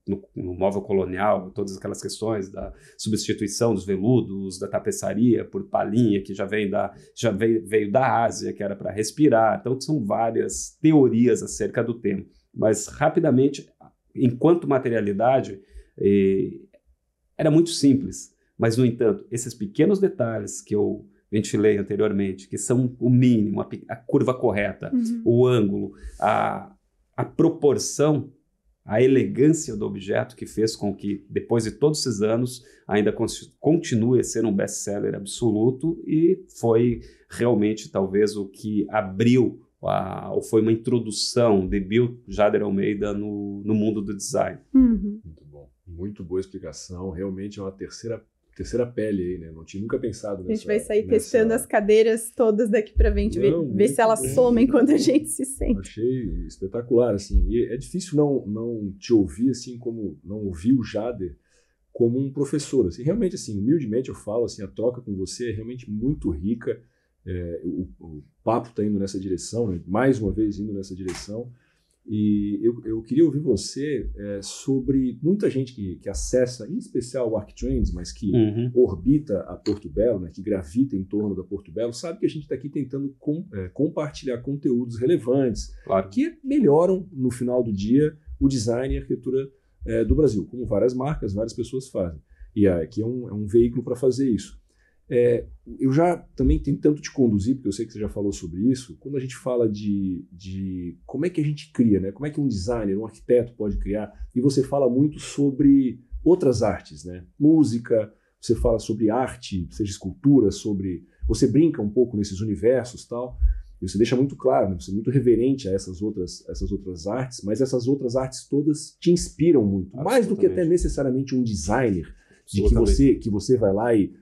no, no, móvel colonial, todas aquelas questões da substituição dos veludos, da tapeçaria por palhinha, que já vem da, já veio, veio da Ásia, que era para respirar. Então, são várias teorias acerca do tema. Mas, rapidamente, enquanto materialidade, eh, era muito simples. Mas, no entanto, esses pequenos detalhes que eu ventilei anteriormente, que são o mínimo, a, a curva correta, uhum. o ângulo, a, a proporção, a elegância do objeto que fez com que, depois de todos esses anos, ainda continue a ser um best-seller absoluto e foi realmente talvez o que abriu a, ou foi uma introdução de Bill Jader Almeida no, no mundo do design. Uhum. Muito bom, muito boa explicação. Realmente é uma terceira terceira pele aí, né? Não tinha nunca pensado nessa. A gente vai sair nessa... testando as cadeiras todas daqui para frente, não, ver, ver se elas bom. somem quando a gente se sente. Achei espetacular, assim. E é difícil não, não te ouvir assim como não ouvir o Jader como um professor. Assim, realmente, assim, humildemente eu falo, assim, a troca com você é realmente muito rica. É, o, o, papo está indo nessa direção, né? mais uma vez indo nessa direção. E eu, eu queria ouvir você é, sobre muita gente que, que acessa, em especial o ArcTrends, mas que uhum. orbita a Porto Belo, né, que gravita em torno da Porto Belo, sabe que a gente está aqui tentando com, é, compartilhar conteúdos relevantes claro. que melhoram, no final do dia, o design e a arquitetura é, do Brasil, como várias marcas, várias pessoas fazem. E aqui é um, é um veículo para fazer isso. É, eu já também tentando te conduzir, porque eu sei que você já falou sobre isso, quando a gente fala de, de como é que a gente cria, né? como é que um designer, um arquiteto pode criar, e você fala muito sobre outras artes, né? música, você fala sobre arte, seja escultura, sobre. Você brinca um pouco nesses universos tal. E você deixa muito claro, né? você é muito reverente a essas outras, essas outras artes, mas essas outras artes todas te inspiram muito. Mais do que até necessariamente um designer, de que você, que você vai lá e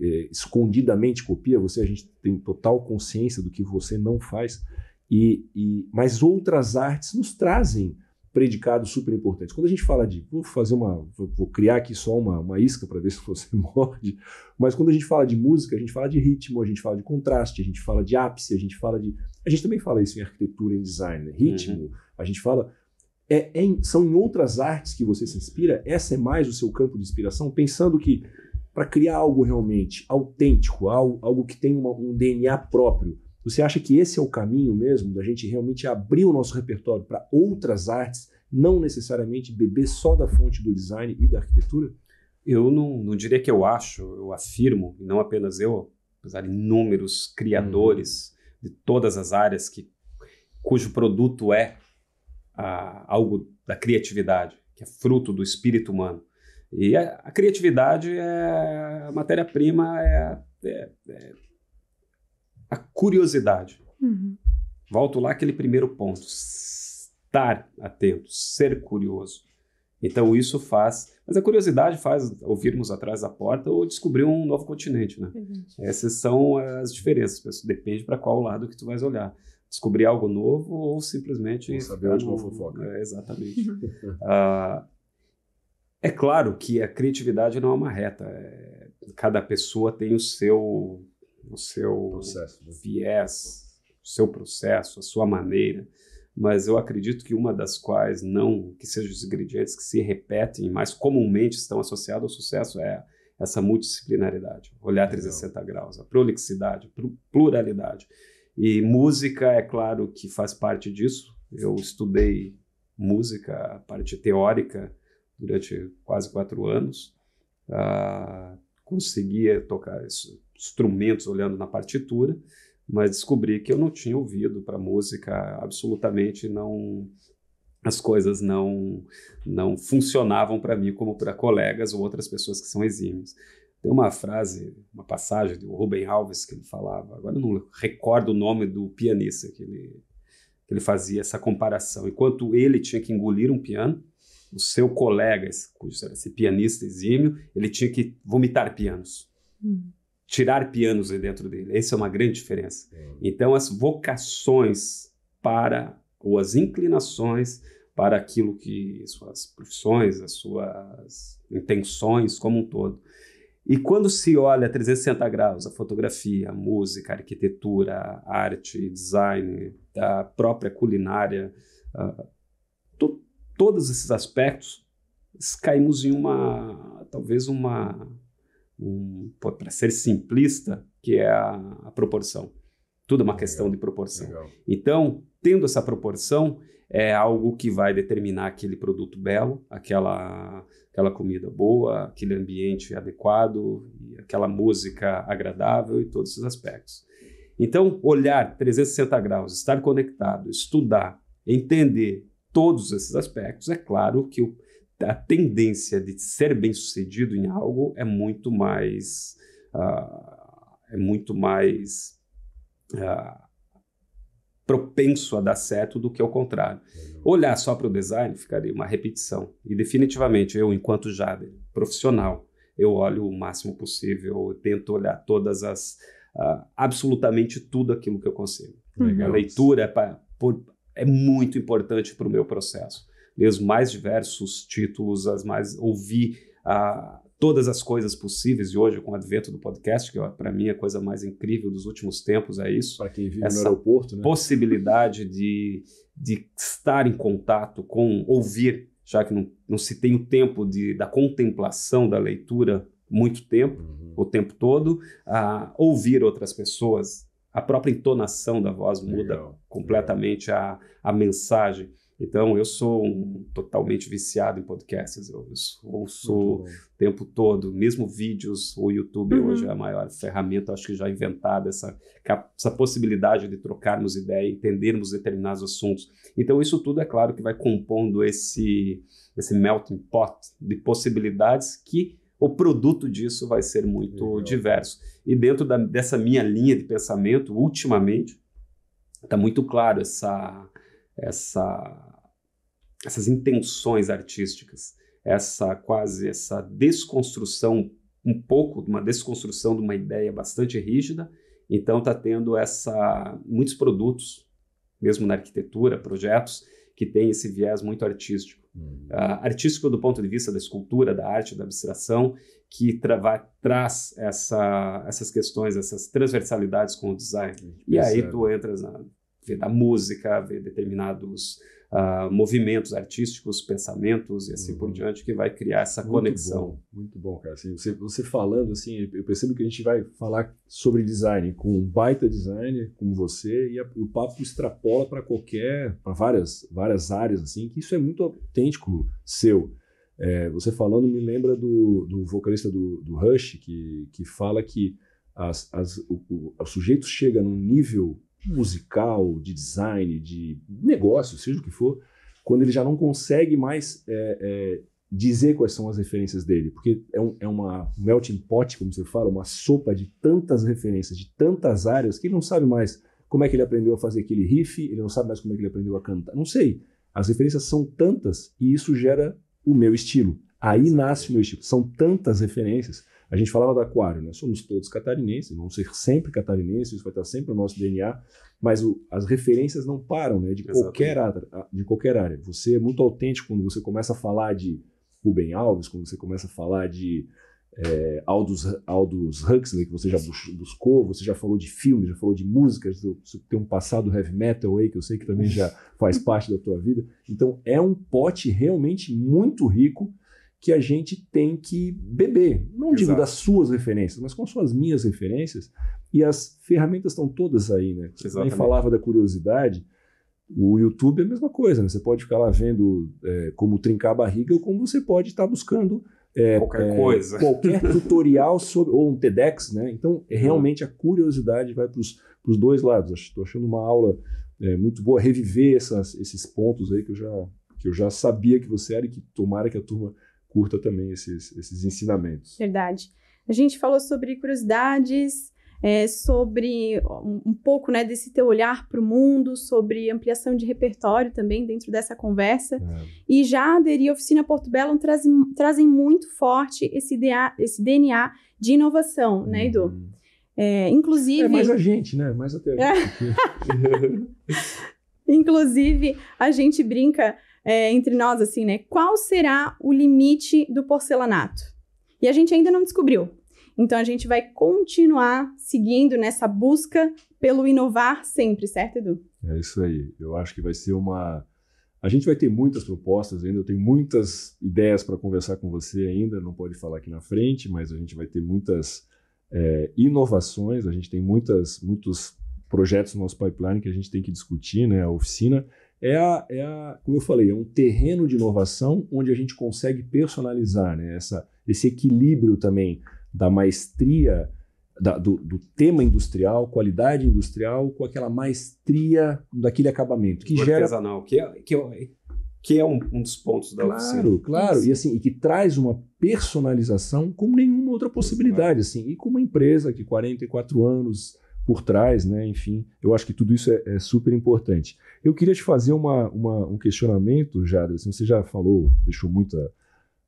é, escondidamente copia você, a gente tem total consciência do que você não faz. E, e, mas outras artes nos trazem predicados super importantes. Quando a gente fala de, vou fazer uma, vou criar aqui só uma, uma isca para ver se você *laughs* morde, mas quando a gente fala de música, a gente fala de ritmo, a gente fala de contraste, a gente fala de ápice, a gente fala de, a gente também fala isso em arquitetura, em design, né? ritmo, uhum. a gente fala é, é, são em outras artes que você se inspira. Essa é mais o seu campo de inspiração, pensando que para criar algo realmente autêntico, algo, que tem uma, um DNA próprio, você acha que esse é o caminho mesmo, da gente realmente abrir o nosso repertório para outras artes, não necessariamente beber só da fonte do design e da arquitetura? Eu não, não diria que eu acho, eu afirmo, e não apenas eu, apesar de inúmeros criadores uhum. de todas as áreas que, cujo produto é ah, algo da criatividade, que é fruto do espírito humano. E a, a criatividade é a matéria-prima, é, é, é, a curiosidade. Uhum. Volto lá aquele primeiro ponto, estar atento, ser curioso. Então isso faz, mas a curiosidade faz ouvirmos atrás da porta ou descobrir um novo continente, né? Essas são as diferenças, depende para qual lado que tu vais olhar. Descobrir algo novo ou simplesmente... Ou saber onde no... fofoca. É, exatamente. uh, *laughs* é claro que a criatividade não é uma reta. É, cada pessoa tem o seu, o seu processo, né? viés, o seu processo, a sua maneira mas eu acredito que uma das quais não que sejam os ingredientes que se repetem, mas comumente estão associados ao sucesso é essa multidisciplinaridade, olhar 360 graus, a prolixidade, pluralidade. E música, é claro que faz parte disso. Eu estudei música, a parte teórica, durante quase quatro anos. Conseguia tocar instrumentos olhando na partitura mas descobri que eu não tinha ouvido para música, absolutamente não as coisas não não funcionavam para mim como para colegas ou outras pessoas que são exímios. Tem uma frase, uma passagem do Rubem Alves que ele falava, agora eu não recordo o nome do pianista que ele, que ele fazia essa comparação. Enquanto ele tinha que engolir um piano, o seu colega, esse, esse pianista exímio, ele tinha que vomitar pianos. Hum tirar pianos de dentro dele. Essa é uma grande diferença. É. Então, as vocações para, ou as inclinações para aquilo que suas profissões, as suas intenções como um todo. E quando se olha 360 graus, a fotografia, a música, a arquitetura, a arte, design, a própria culinária, uh, to, todos esses aspectos, caímos em uma, talvez uma um, para ser simplista, que é a, a, proporção. Tudo é uma Legal. questão de proporção. Legal. Então, tendo essa proporção, é algo que vai determinar aquele produto belo, aquela, aquela comida boa, aquele ambiente adequado, aquela música agradável e todos esses aspectos. Então, olhar 360 graus, estar conectado, estudar, entender todos esses aspectos, é claro que o a tendência de ser bem sucedido em algo é muito mais uh, é muito mais uh, propenso a dar certo do que ao contrário. Olhar só para o design ficaria uma repetição. E definitivamente eu, enquanto Jader, profissional, eu olho o máximo possível, eu tento olhar todas as uh, absolutamente tudo aquilo que eu consigo. Legal. A leitura é, pra, por, é muito importante para o meu processo ler os mais diversos títulos, as mais ouvir uh, todas as coisas possíveis. E hoje, com o advento do podcast, que para mim é a coisa mais incrível dos últimos tempos, é isso. Para quem vive Essa no aeroporto, né? possibilidade de, de estar em contato com, ouvir, já que não, não se tem o tempo de, da contemplação, da leitura muito tempo, uhum. o tempo todo, uh, ouvir outras pessoas. A própria entonação da voz muda legal, completamente legal. A, a mensagem. Então, eu sou um, totalmente viciado em podcasts. Eu, ouço o tempo todo, mesmo vídeos. O YouTube uhum. hoje é a maior ferramenta, acho que já inventada, essa, essa possibilidade de trocarmos ideia, entendermos determinados assuntos. Então, isso tudo é claro que vai compondo esse, esse melting pot de possibilidades que o produto disso vai ser muito Legal. diverso. E dentro da, dessa minha linha de pensamento, ultimamente, está muito claro essa essa, essas intenções artísticas, essa quase essa desconstrução, um pouco uma desconstrução de uma ideia bastante rígida. Então está tendo essa muitos produtos, mesmo na arquitetura, projetos que têm esse viés muito artístico. Uhum. Uh, artístico do ponto de vista da escultura, da arte, da abstração, que tra traz essa, essas questões, essas transversalidades com o design. E aí tu entras na vê da música, vê determinados uh, movimentos artísticos, pensamentos e assim uhum. por diante, que vai criar essa muito conexão. Bom, muito bom, cara. Assim, você, você falando assim, eu percebo que a gente vai falar sobre design com um baita designer como você e, a, e o papo extrapola para qualquer, para várias, várias áreas assim, que isso é muito autêntico seu. É, você falando me lembra do, do vocalista do, do Rush, que, que fala que as, as, o, o, o sujeito chega num nível musical, de design, de negócio, seja o que for, quando ele já não consegue mais é, é, dizer quais são as referências dele, porque é, um, é uma melting pot, como você fala, uma sopa de tantas referências, de tantas áreas, que ele não sabe mais como é que ele aprendeu a fazer aquele riff, ele não sabe mais como é que ele aprendeu a cantar, não sei. As referências são tantas e isso gera o meu estilo. Aí nasce o meu estilo. São tantas referências a gente falava do aquário, né? Somos todos catarinenses, vamos ser sempre catarinenses, isso vai estar sempre no nosso DNA, mas o, as referências não param, né? De qualquer, área, de qualquer área. Você é muito autêntico quando você começa a falar de Rubem Alves, quando você começa a falar de é, Aldous, Aldous Huxley, que você já buscou, você já falou de filmes, já falou de músicas, você tem um passado heavy metal aí, que eu sei que também já *laughs* faz parte da tua vida. Então é um pote realmente muito rico que a gente tem que beber. Não Exato. digo das suas referências, mas com suas minhas referências. E as ferramentas estão todas aí, né? Você também falava da curiosidade. O YouTube é a mesma coisa, né? Você pode ficar lá vendo é, como trincar a barriga ou como você pode estar buscando é, qualquer é, coisa. Qualquer *laughs* tutorial sobre, ou um TEDx, né? Então, é, realmente a curiosidade vai para os dois lados. Estou achando uma aula é, muito boa, reviver essas, esses pontos aí que eu, já, que eu já sabia que você era e que tomara que a turma curta também esses, esses ensinamentos. Verdade. A gente falou sobre curiosidades, é, sobre um, um, pouco né, desse teu olhar para o mundo, sobre ampliação de repertório também dentro dessa conversa. É. E já aderir à Oficina Porto Belo trazem, trazem muito forte esse, DNA, esse DNA de inovação, né, Edu? Uhum. É, inclusive. É mais a gente, né? Mais até a gente. *laughs* inclusive, a gente brinca é, entre nós, assim, né? Qual será o limite do porcelanato? E a gente ainda não descobriu. Então a gente vai continuar seguindo nessa busca pelo inovar sempre, certo, Edu? É isso aí. Eu acho que vai ser uma. A gente vai ter muitas propostas ainda, eu tenho muitas ideias para conversar com você ainda, não pode falar aqui na frente, mas a gente vai ter muitas é, inovações, a gente tem muitas, muitos projetos no nosso pipeline que a gente tem que discutir, né? A oficina é a, é a, como eu falei, é um terreno de inovação onde a gente consegue personalizar né, essa, esse equilíbrio também da maestria da, do, do, tema industrial, qualidade industrial, com aquela maestria daquele acabamento que gera artesanal, que é, que é, que é um, um, dos pontos da claro, oficina. Claro, e assim, e que traz uma personalização como nenhuma outra possibilidade, assim, e com uma empresa que 44 anos por trás, né? Enfim, eu acho que tudo isso é, é super importante. Eu queria te fazer uma, uma, um questionamento, Jadra. Assim, você já falou, deixou muita,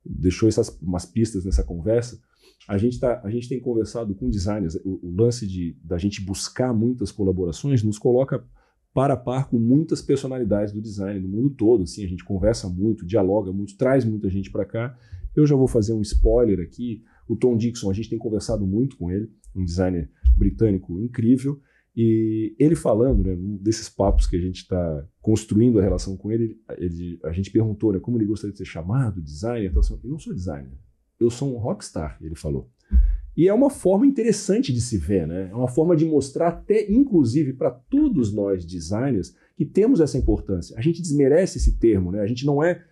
deixou essas umas pistas nessa conversa. A gente, tá, a gente tem conversado com designers. O, o lance de da gente buscar muitas colaborações nos coloca para a par com muitas personalidades do design do mundo todo. Assim, a gente conversa muito, dialoga muito, traz muita gente para cá. Eu já vou fazer um spoiler aqui. O Tom Dixon, a gente tem conversado muito com ele, um designer britânico incrível. E ele falando, né, desses papos que a gente está construindo a relação com ele, ele, a gente perguntou né, como ele gostaria de ser chamado, designer. Então, assim, eu não sou designer, eu sou um rockstar, ele falou. E é uma forma interessante de se ver, né? É uma forma de mostrar até, inclusive, para todos nós designers, que temos essa importância. A gente desmerece esse termo, né? A gente não é,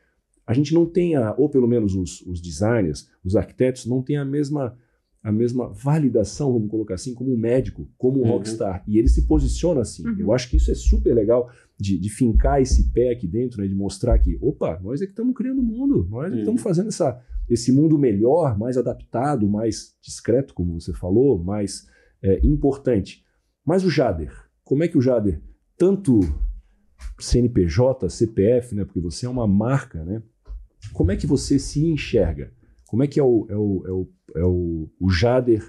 a gente não tem a, ou pelo menos os, os designers, os arquitetos, não tem a mesma a mesma validação, vamos colocar assim, como um médico, como um uhum. rockstar. E ele se posiciona assim. Uhum. Eu acho que isso é super legal de, de fincar esse pé aqui dentro, né, de mostrar que, opa, nós é que estamos criando o mundo, nós é que uhum. estamos fazendo essa, esse mundo melhor, mais adaptado, mais discreto, como você falou, mais é, importante. Mas o Jader, como é que o Jader, tanto CNPJ, CPF, né, porque você é uma marca, né, como é que você se enxerga? Como é que é o, é o, é o é o, o Jader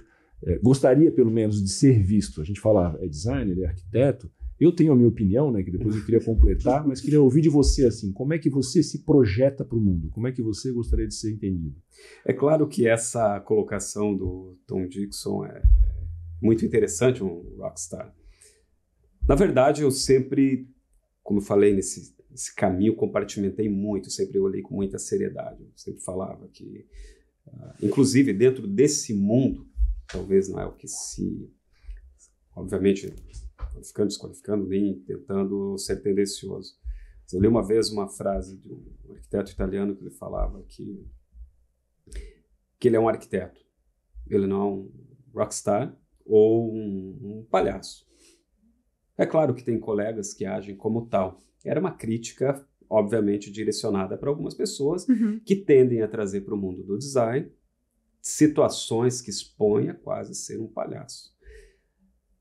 é, gostaria, pelo menos, de ser visto. A gente fala, é designer, é arquiteto. Eu tenho a minha opinião, né, que depois eu queria completar, mas queria ouvir de você assim, como é que você se projeta para o mundo? Como é que você gostaria de ser entendido? É claro que essa colocação do Tom Dixon é muito interessante, um rockstar. Na verdade, eu sempre, como falei nesse, nesse caminho, compartimentei muito, sempre olhei com muita seriedade. Eu sempre falava que, uh, inclusive dentro desse mundo, talvez não é o que se. Obviamente, qualificando, desqualificando, nem tentando ser tendencioso. Eu li uma vez uma frase de um arquiteto italiano que ele falava que, que ele é um arquiteto, ele não é um rockstar ou um, um palhaço. É claro que tem colegas que agem como tal. Era uma crítica, obviamente, direcionada para algumas pessoas uhum. que tendem a trazer para o mundo do design situações que expõem a quase ser um palhaço.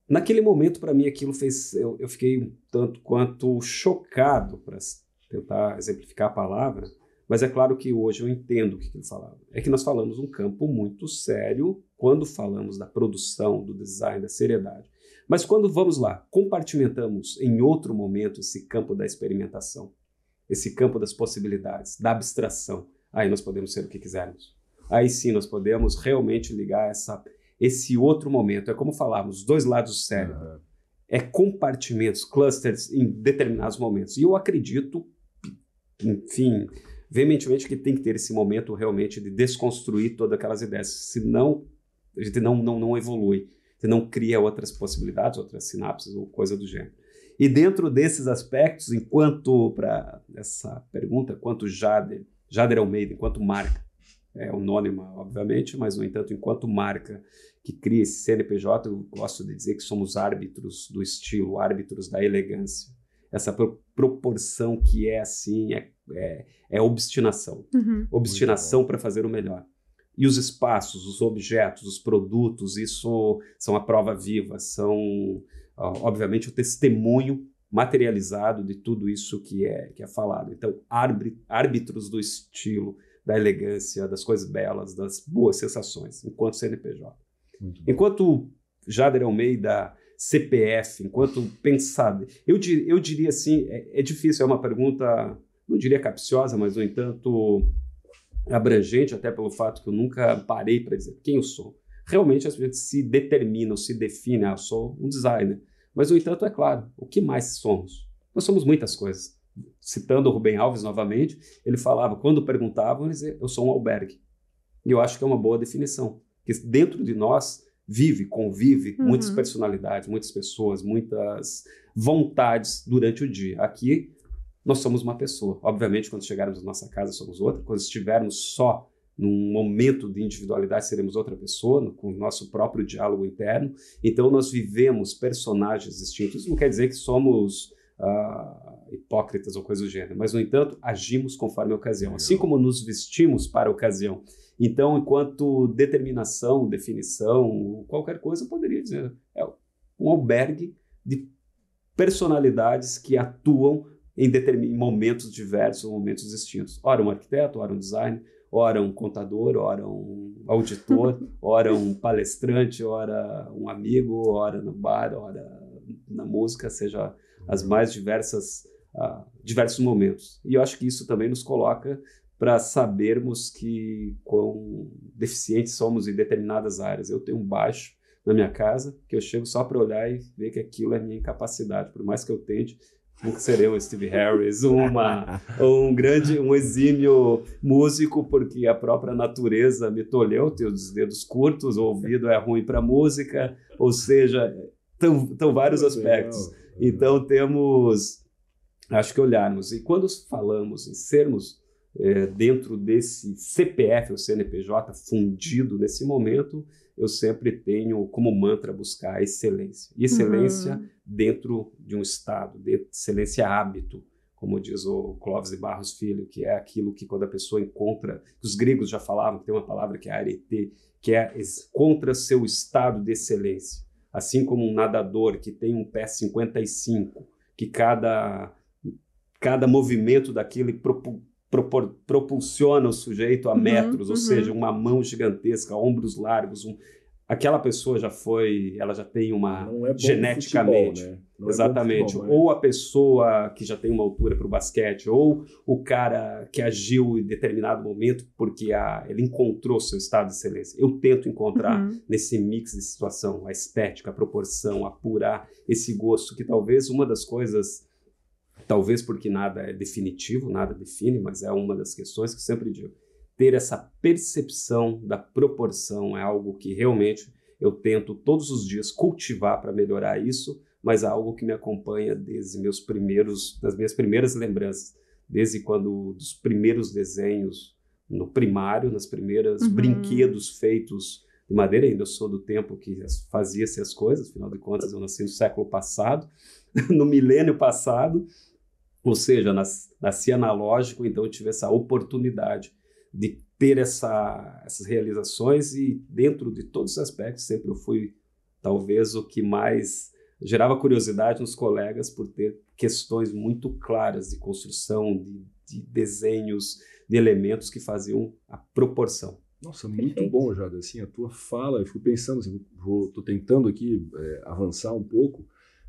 Naquele momento, para mim, aquilo fez. Eu, eu, fiquei um tanto quanto chocado, para tentar exemplificar a palavra, mas é claro que hoje eu entendo o que ele falava. É que nós falamos um campo muito sério quando falamos da produção, do design, da seriedade. Mas quando vamos lá, compartimentamos em outro momento esse campo da experimentação, esse campo das possibilidades, da abstração, aí nós podemos ser o que quisermos aí sim nós podemos realmente ligar essa, esse outro momento. É como falávamos, dois lados do cérebro. Uhum. É compartimentos, clusters em determinados momentos. E eu acredito, enfim, veementemente que tem que ter esse momento realmente de desconstruir todas aquelas ideias. Senão, a gente não, não, não evolui. Você não cria outras possibilidades, outras sinapses ou coisa do gênero. E dentro desses aspectos, enquanto, para essa pergunta, quanto Jader, Jader Almeida, enquanto marca, é anônima, obviamente, mas, no entanto, enquanto marca que cria esse CNPJ, eu gosto de dizer que somos árbitros do estilo, árbitros da elegância. Essa pro proporção que é assim, é, é, é obstinação. Uhum. Obstinação para fazer o melhor. E os espaços, os objetos, os produtos, isso são a prova viva, são, obviamente, o testemunho materializado de tudo isso que é, que é falado. Então, árbitros do estilo, da elegância, das coisas belas, das boas sensações, enquanto CNPJ. Enquanto Jader Almeida, CPF, enquanto pensado, eu, eu diria assim, é, é difícil, é uma pergunta, não diria capciosa, mas, no entanto, abrangente, até pelo fato que eu nunca parei para dizer quem eu sou. Realmente as pessoas se determinam, se definem, ah, eu sou um designer. Mas, no entanto, é claro, o que mais somos? Nós somos muitas coisas citando o Rubem Alves novamente, ele falava, quando perguntavam, ele dizia, eu sou um albergue. E eu acho que é uma boa definição, que dentro de nós vive, convive uhum. muitas personalidades, muitas pessoas, muitas vontades durante o dia. Aqui nós somos uma pessoa. Obviamente, quando chegarmos à nossa casa, somos outra. Quando estivermos só num momento de individualidade, seremos outra pessoa, no, com o nosso próprio diálogo interno. Então, nós vivemos personagens distintos. Isso não quer dizer que somos uh, hipócritas ou coisa do gênero, mas, no entanto, agimos conforme a ocasião, assim como nos vestimos para a ocasião. Então, enquanto determinação, definição, qualquer coisa, eu poderia dizer, é um albergue de personalidades que atuam em, em momentos diversos, momentos distintos. Ora um arquiteto, ora um designer, ora um contador, ora um auditor, *laughs* ora um palestrante, ora um amigo, ora no bar, ora na música, seja as mais diversas uh, diversos momentos. E eu acho que isso também nos coloca para sabermos que quão deficientes somos em determinadas áreas. Eu tenho um baixo na minha casa que eu chego só para olhar e ver que aquilo é minha incapacidade, por mais que eu tente, nunca serei um Steve Harris, uma, um grande, um exímio músico, porque a própria natureza me tolheu, tenho os dedos curtos, o ouvido é ruim para música, ou seja, estão vários aspectos. Então temos, acho que olharmos. E quando falamos em sermos é, dentro desse CPF, o CNPJ, fundido nesse momento, eu sempre tenho como mantra buscar a excelência. E excelência uhum. dentro de um Estado, de excelência hábito, como diz o Clóvis de Barros Filho, que é aquilo que quando a pessoa encontra, os gregos já falavam, tem uma palavra que é arete, que é contra seu estado de excelência assim como um nadador que tem um pé 55, que cada, cada movimento daquilo propor, propulsiona o sujeito a uhum, metros, ou uhum. seja, uma mão gigantesca, ombros largos, um, aquela pessoa já foi, ela já tem uma é geneticamente, futebol, né? é exatamente, futebol, ou a pessoa que já tem uma altura para o basquete, ou o cara que agiu em determinado momento porque a, ele encontrou seu estado de excelência. Eu tento encontrar uhum. nesse mix de situação a estética, a proporção, apurar esse gosto que talvez uma das coisas talvez porque nada é definitivo, nada define, mas é uma das questões que sempre digo. Ter essa percepção da proporção é algo que realmente eu tento todos os dias cultivar para melhorar isso, mas é algo que me acompanha desde meus primeiros, das minhas primeiras lembranças, desde quando dos primeiros desenhos no primário, nas primeiras uhum. brinquedos feitos de madeira, ainda sou do tempo que fazia-se as coisas, afinal de contas eu nasci no século passado, *laughs* no milênio passado, ou seja, nasci analógico, então eu tive essa oportunidade de ter essa, essas realizações e dentro de todos os aspectos sempre eu fui talvez o que mais gerava curiosidade nos colegas por ter questões muito claras de construção, de, de desenhos, de elementos que faziam a proporção. Nossa, muito Perfeito. bom, Jada. Assim, a tua fala, eu fico pensando, assim, vou, tô tentando aqui é, avançar um pouco.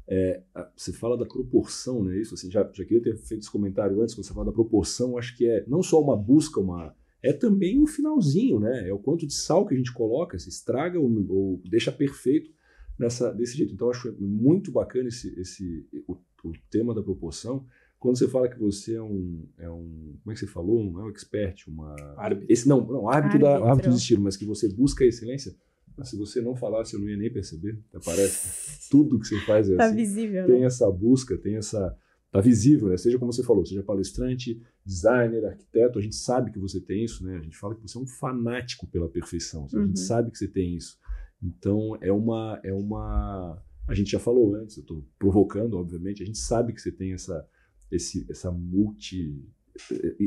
É, você fala da proporção, né? Isso, assim, já, já queria ter feito esse comentário antes, quando você fala da proporção, acho que é não só uma busca, uma, é também o finalzinho, né? É o quanto de sal que a gente coloca, se estraga ou, ou deixa perfeito nessa, desse jeito. Então, acho muito bacana esse, esse, o, o, tema da proporção. Quando você fala que você é um, é um como é que você falou? Não é um expert, uma... Árbitro. Esse, não, não árbitro, árbitro. Da, árbitro de estilo, mas que você busca a excelência. Se você não falasse, eu não ia nem perceber. Parece *laughs* tudo que você faz é tá assim. visível, Tem né? essa busca, tem essa tá visível, né? Seja como você falou, seja palestrante, designer, arquiteto, a gente sabe que você tem isso, né? A gente fala que você é um fanático pela perfeição, uhum. a gente uhum. sabe que você tem isso. Então é uma é uma a gente já falou antes, eu estou provocando, obviamente, a gente sabe que você tem essa esse essa multi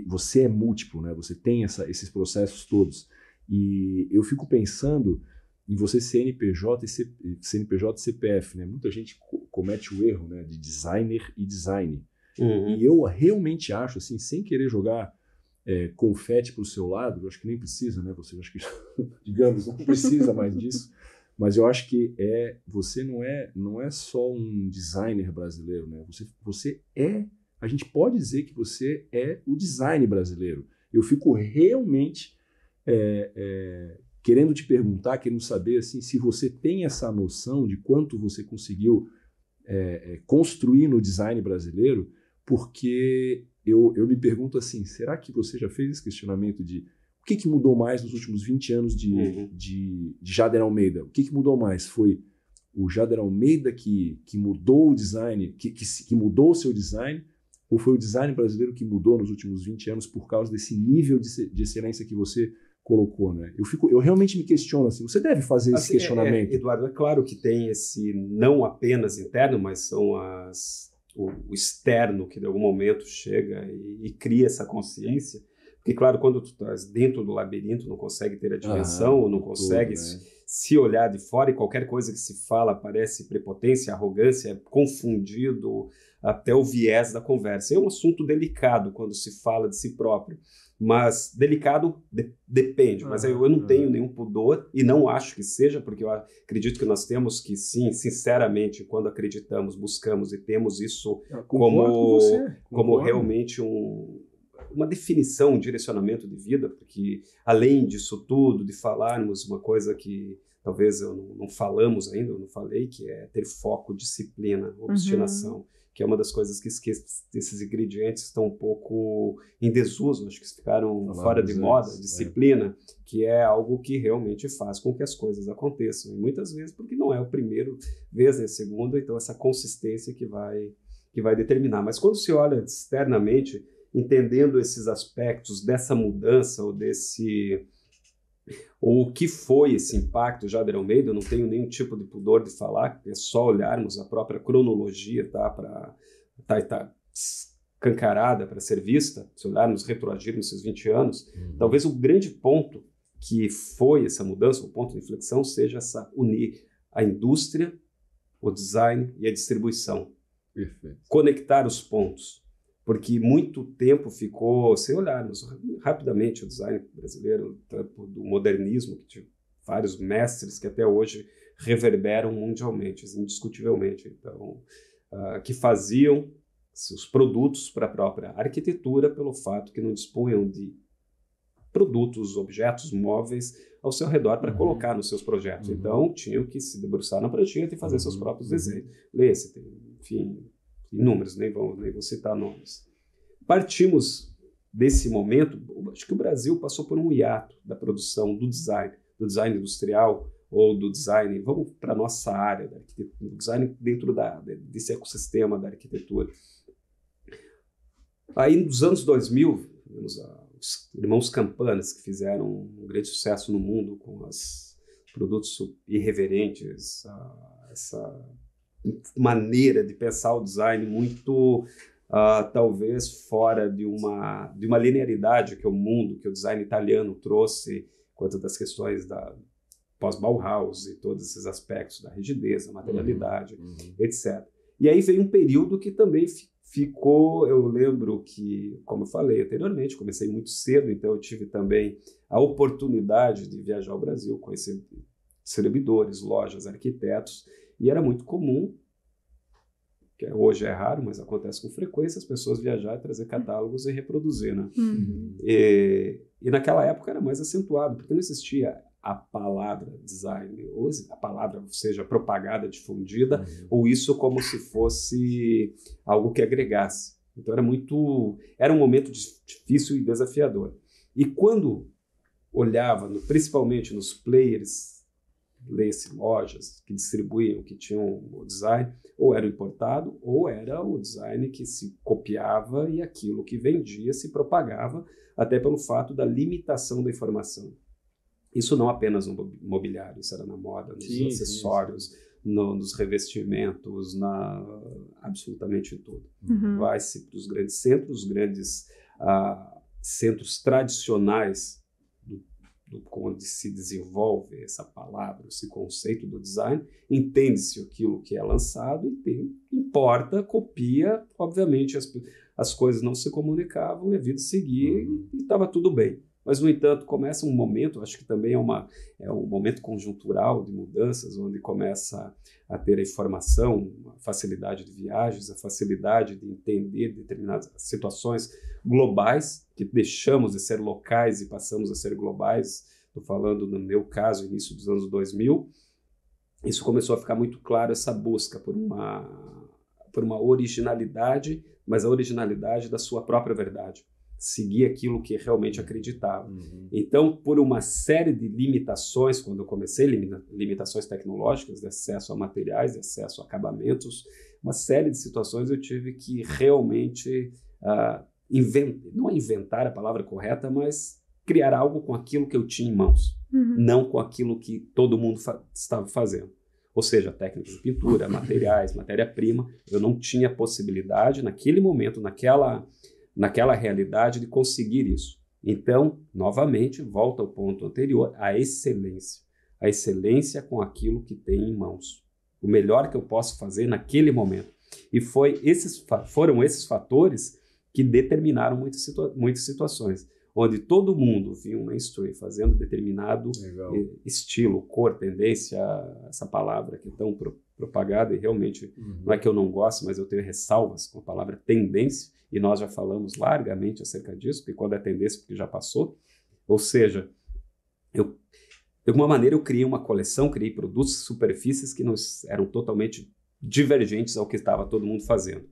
você é múltiplo, né? Você tem essa, esses processos todos. E eu fico pensando em você CNPJ e, CNPJ e CPF, né? Muita gente comete o erro, né, de designer e design. Uhum. E eu realmente acho, assim, sem querer jogar é, confete para o seu lado, eu acho que nem precisa, né? Você acho que, *laughs* digamos, não precisa mais disso. Mas eu acho que é você não é não é só um designer brasileiro, né? Você você é a gente pode dizer que você é o design brasileiro. Eu fico realmente é, é, querendo te perguntar, querendo saber assim, se você tem essa noção de quanto você conseguiu é, é, construir no design brasileiro, porque eu, eu me pergunto assim, será que você já fez esse questionamento de o que, que mudou mais nos últimos 20 anos de, uhum. de, de Jader Almeida? O que, que mudou mais? Foi o Jader Almeida que, que mudou o design, que, que, que mudou o seu design, ou foi o design brasileiro que mudou nos últimos 20 anos por causa desse nível de, de excelência que você colocou, né? Eu fico, eu realmente me questiono assim. Você deve fazer assim, esse questionamento. É, é, Eduardo, é claro que tem esse não apenas interno, mas são as o, o externo que de algum momento chega e, e, cria essa consciência. Porque claro, quando tu estás dentro do labirinto, não consegue ter a dimensão, ah, ou não consegue tudo, né? se, se olhar de fora e qualquer coisa que se fala parece prepotência, arrogância, é confundido até o viés da conversa. É um assunto delicado quando se fala de si próprio. Mas delicado de, depende. Mas eu, eu não tenho nenhum pudor e não acho que seja, porque eu acredito que nós temos que, sim, sinceramente, quando acreditamos, buscamos e temos isso como, como realmente um, uma definição, um direcionamento de vida, porque além disso tudo, de falarmos uma coisa que talvez eu não, não falamos ainda, eu não falei, que é ter foco, disciplina, obstinação. Uhum que é uma das coisas que, que esses ingredientes estão um pouco em desuso, acho que ficaram fora de moda, é. disciplina, que é algo que realmente faz com que as coisas aconteçam. E muitas vezes porque não é o primeiro vez, é a segunda, então essa consistência que vai, que vai determinar. Mas quando se olha externamente, entendendo esses aspectos dessa mudança ou desse ou o que foi esse impacto já de Almeida, eu não tenho nenhum tipo de pudor de falar, é só olharmos a própria cronologia, tá, para tá, tá escancarada para ser vista, se olharmos retroagirmos esses 20 anos, uhum. talvez o grande ponto que foi essa mudança, o ponto de inflexão, seja essa unir a indústria, o design e a distribuição. Perfeito. Conectar os pontos porque muito tempo ficou, se olharmos rapidamente o design brasileiro, do modernismo, que vários mestres que até hoje reverberam mundialmente, indiscutivelmente. Então, uh, que faziam seus produtos para a própria arquitetura pelo fato que não dispunham de produtos, objetos móveis ao seu redor para uhum. colocar nos seus projetos. Uhum. Então, tinham que se debruçar na prancheta e fazer uhum. seus próprios uhum. desenhos. Lê-se, enfim, inúmeros, nem vou, nem vou citar nomes. Partimos desse momento, acho que o Brasil passou por um hiato da produção do design, do design industrial ou do design, vamos para a nossa área, do design dentro da, desse ecossistema da arquitetura. Aí, nos anos 2000, temos os irmãos Campanas, que fizeram um grande sucesso no mundo com os produtos irreverentes, essa maneira de pensar o design muito, uh, talvez, fora de uma, de uma linearidade que o mundo, que o design italiano trouxe, quanto das questões da pós-Bauhaus e todos esses aspectos da rigidez, da materialidade, uhum, uhum. etc. E aí veio um período que também ficou, eu lembro que, como eu falei anteriormente, comecei muito cedo, então eu tive também a oportunidade de viajar ao Brasil, conhecer distribuidores, lojas, arquitetos, e era muito comum, que hoje é raro, mas acontece com frequência, as pessoas viajar, trazer catálogos e reproduzir, né? Uhum. E, e naquela época era mais acentuado, porque não existia a palavra design, ou a palavra seja propagada, difundida, uhum. ou isso como se fosse algo que agregasse. Então era muito, era um momento difícil e desafiador. E quando olhava, no, principalmente nos players, lê-se lojas que distribuíam, que tinham o design, ou era importado, ou era o design que se copiava e aquilo que vendia se propagava, até pelo fato da limitação da informação. Isso não apenas no mobiliário, isso era na moda, nos sim, acessórios, sim. No, nos revestimentos, na absolutamente tudo. Uhum. Vai-se para os grandes centros, os grandes uh, centros tradicionais do, onde se desenvolve essa palavra, esse conceito do design, entende-se aquilo que é lançado e tem, importa, copia, obviamente as, as coisas não se comunicavam e a vida seguia uhum. e estava tudo bem. Mas, no entanto, começa um momento, acho que também é, uma, é um momento conjuntural de mudanças, onde começa a ter a informação, a facilidade de viagens, a facilidade de entender determinadas situações globais, que deixamos de ser locais e passamos a ser globais. Estou falando, no meu caso, início dos anos 2000. Isso começou a ficar muito claro, essa busca por uma, por uma originalidade, mas a originalidade da sua própria verdade seguir aquilo que realmente acreditava. Uhum. Então, por uma série de limitações, quando eu comecei, limitações tecnológicas, de acesso a materiais, de acesso a acabamentos, uma série de situações eu tive que realmente uh, ah, inventar, não inventar a palavra correta, mas criar algo com aquilo que eu tinha em mãos, uhum. não com aquilo que todo mundo fa estava fazendo. Ou seja, técnicas de pintura, materiais, matéria-prima, eu não tinha possibilidade naquele momento, naquela naquela realidade de conseguir isso. Então, novamente, volta ao ponto anterior, a excelência. A excelência com aquilo que tem em mãos. O melhor que eu posso fazer naquele momento. E foi esses, foram esses fatores que determinaram muitas, situa muitas situações, onde todo mundo via um mainstream fazendo determinado Legal. estilo, cor, tendência, essa palavra que é tão pro propagada, e realmente uhum. não é que eu não gosto, mas eu tenho ressalvas com a palavra tendência, e nós já falamos largamente acerca disso, porque quando é tendência, porque já passou. Ou seja, eu, de alguma maneira eu criei uma coleção, criei produtos, superfícies que nos eram totalmente divergentes ao que estava todo mundo fazendo.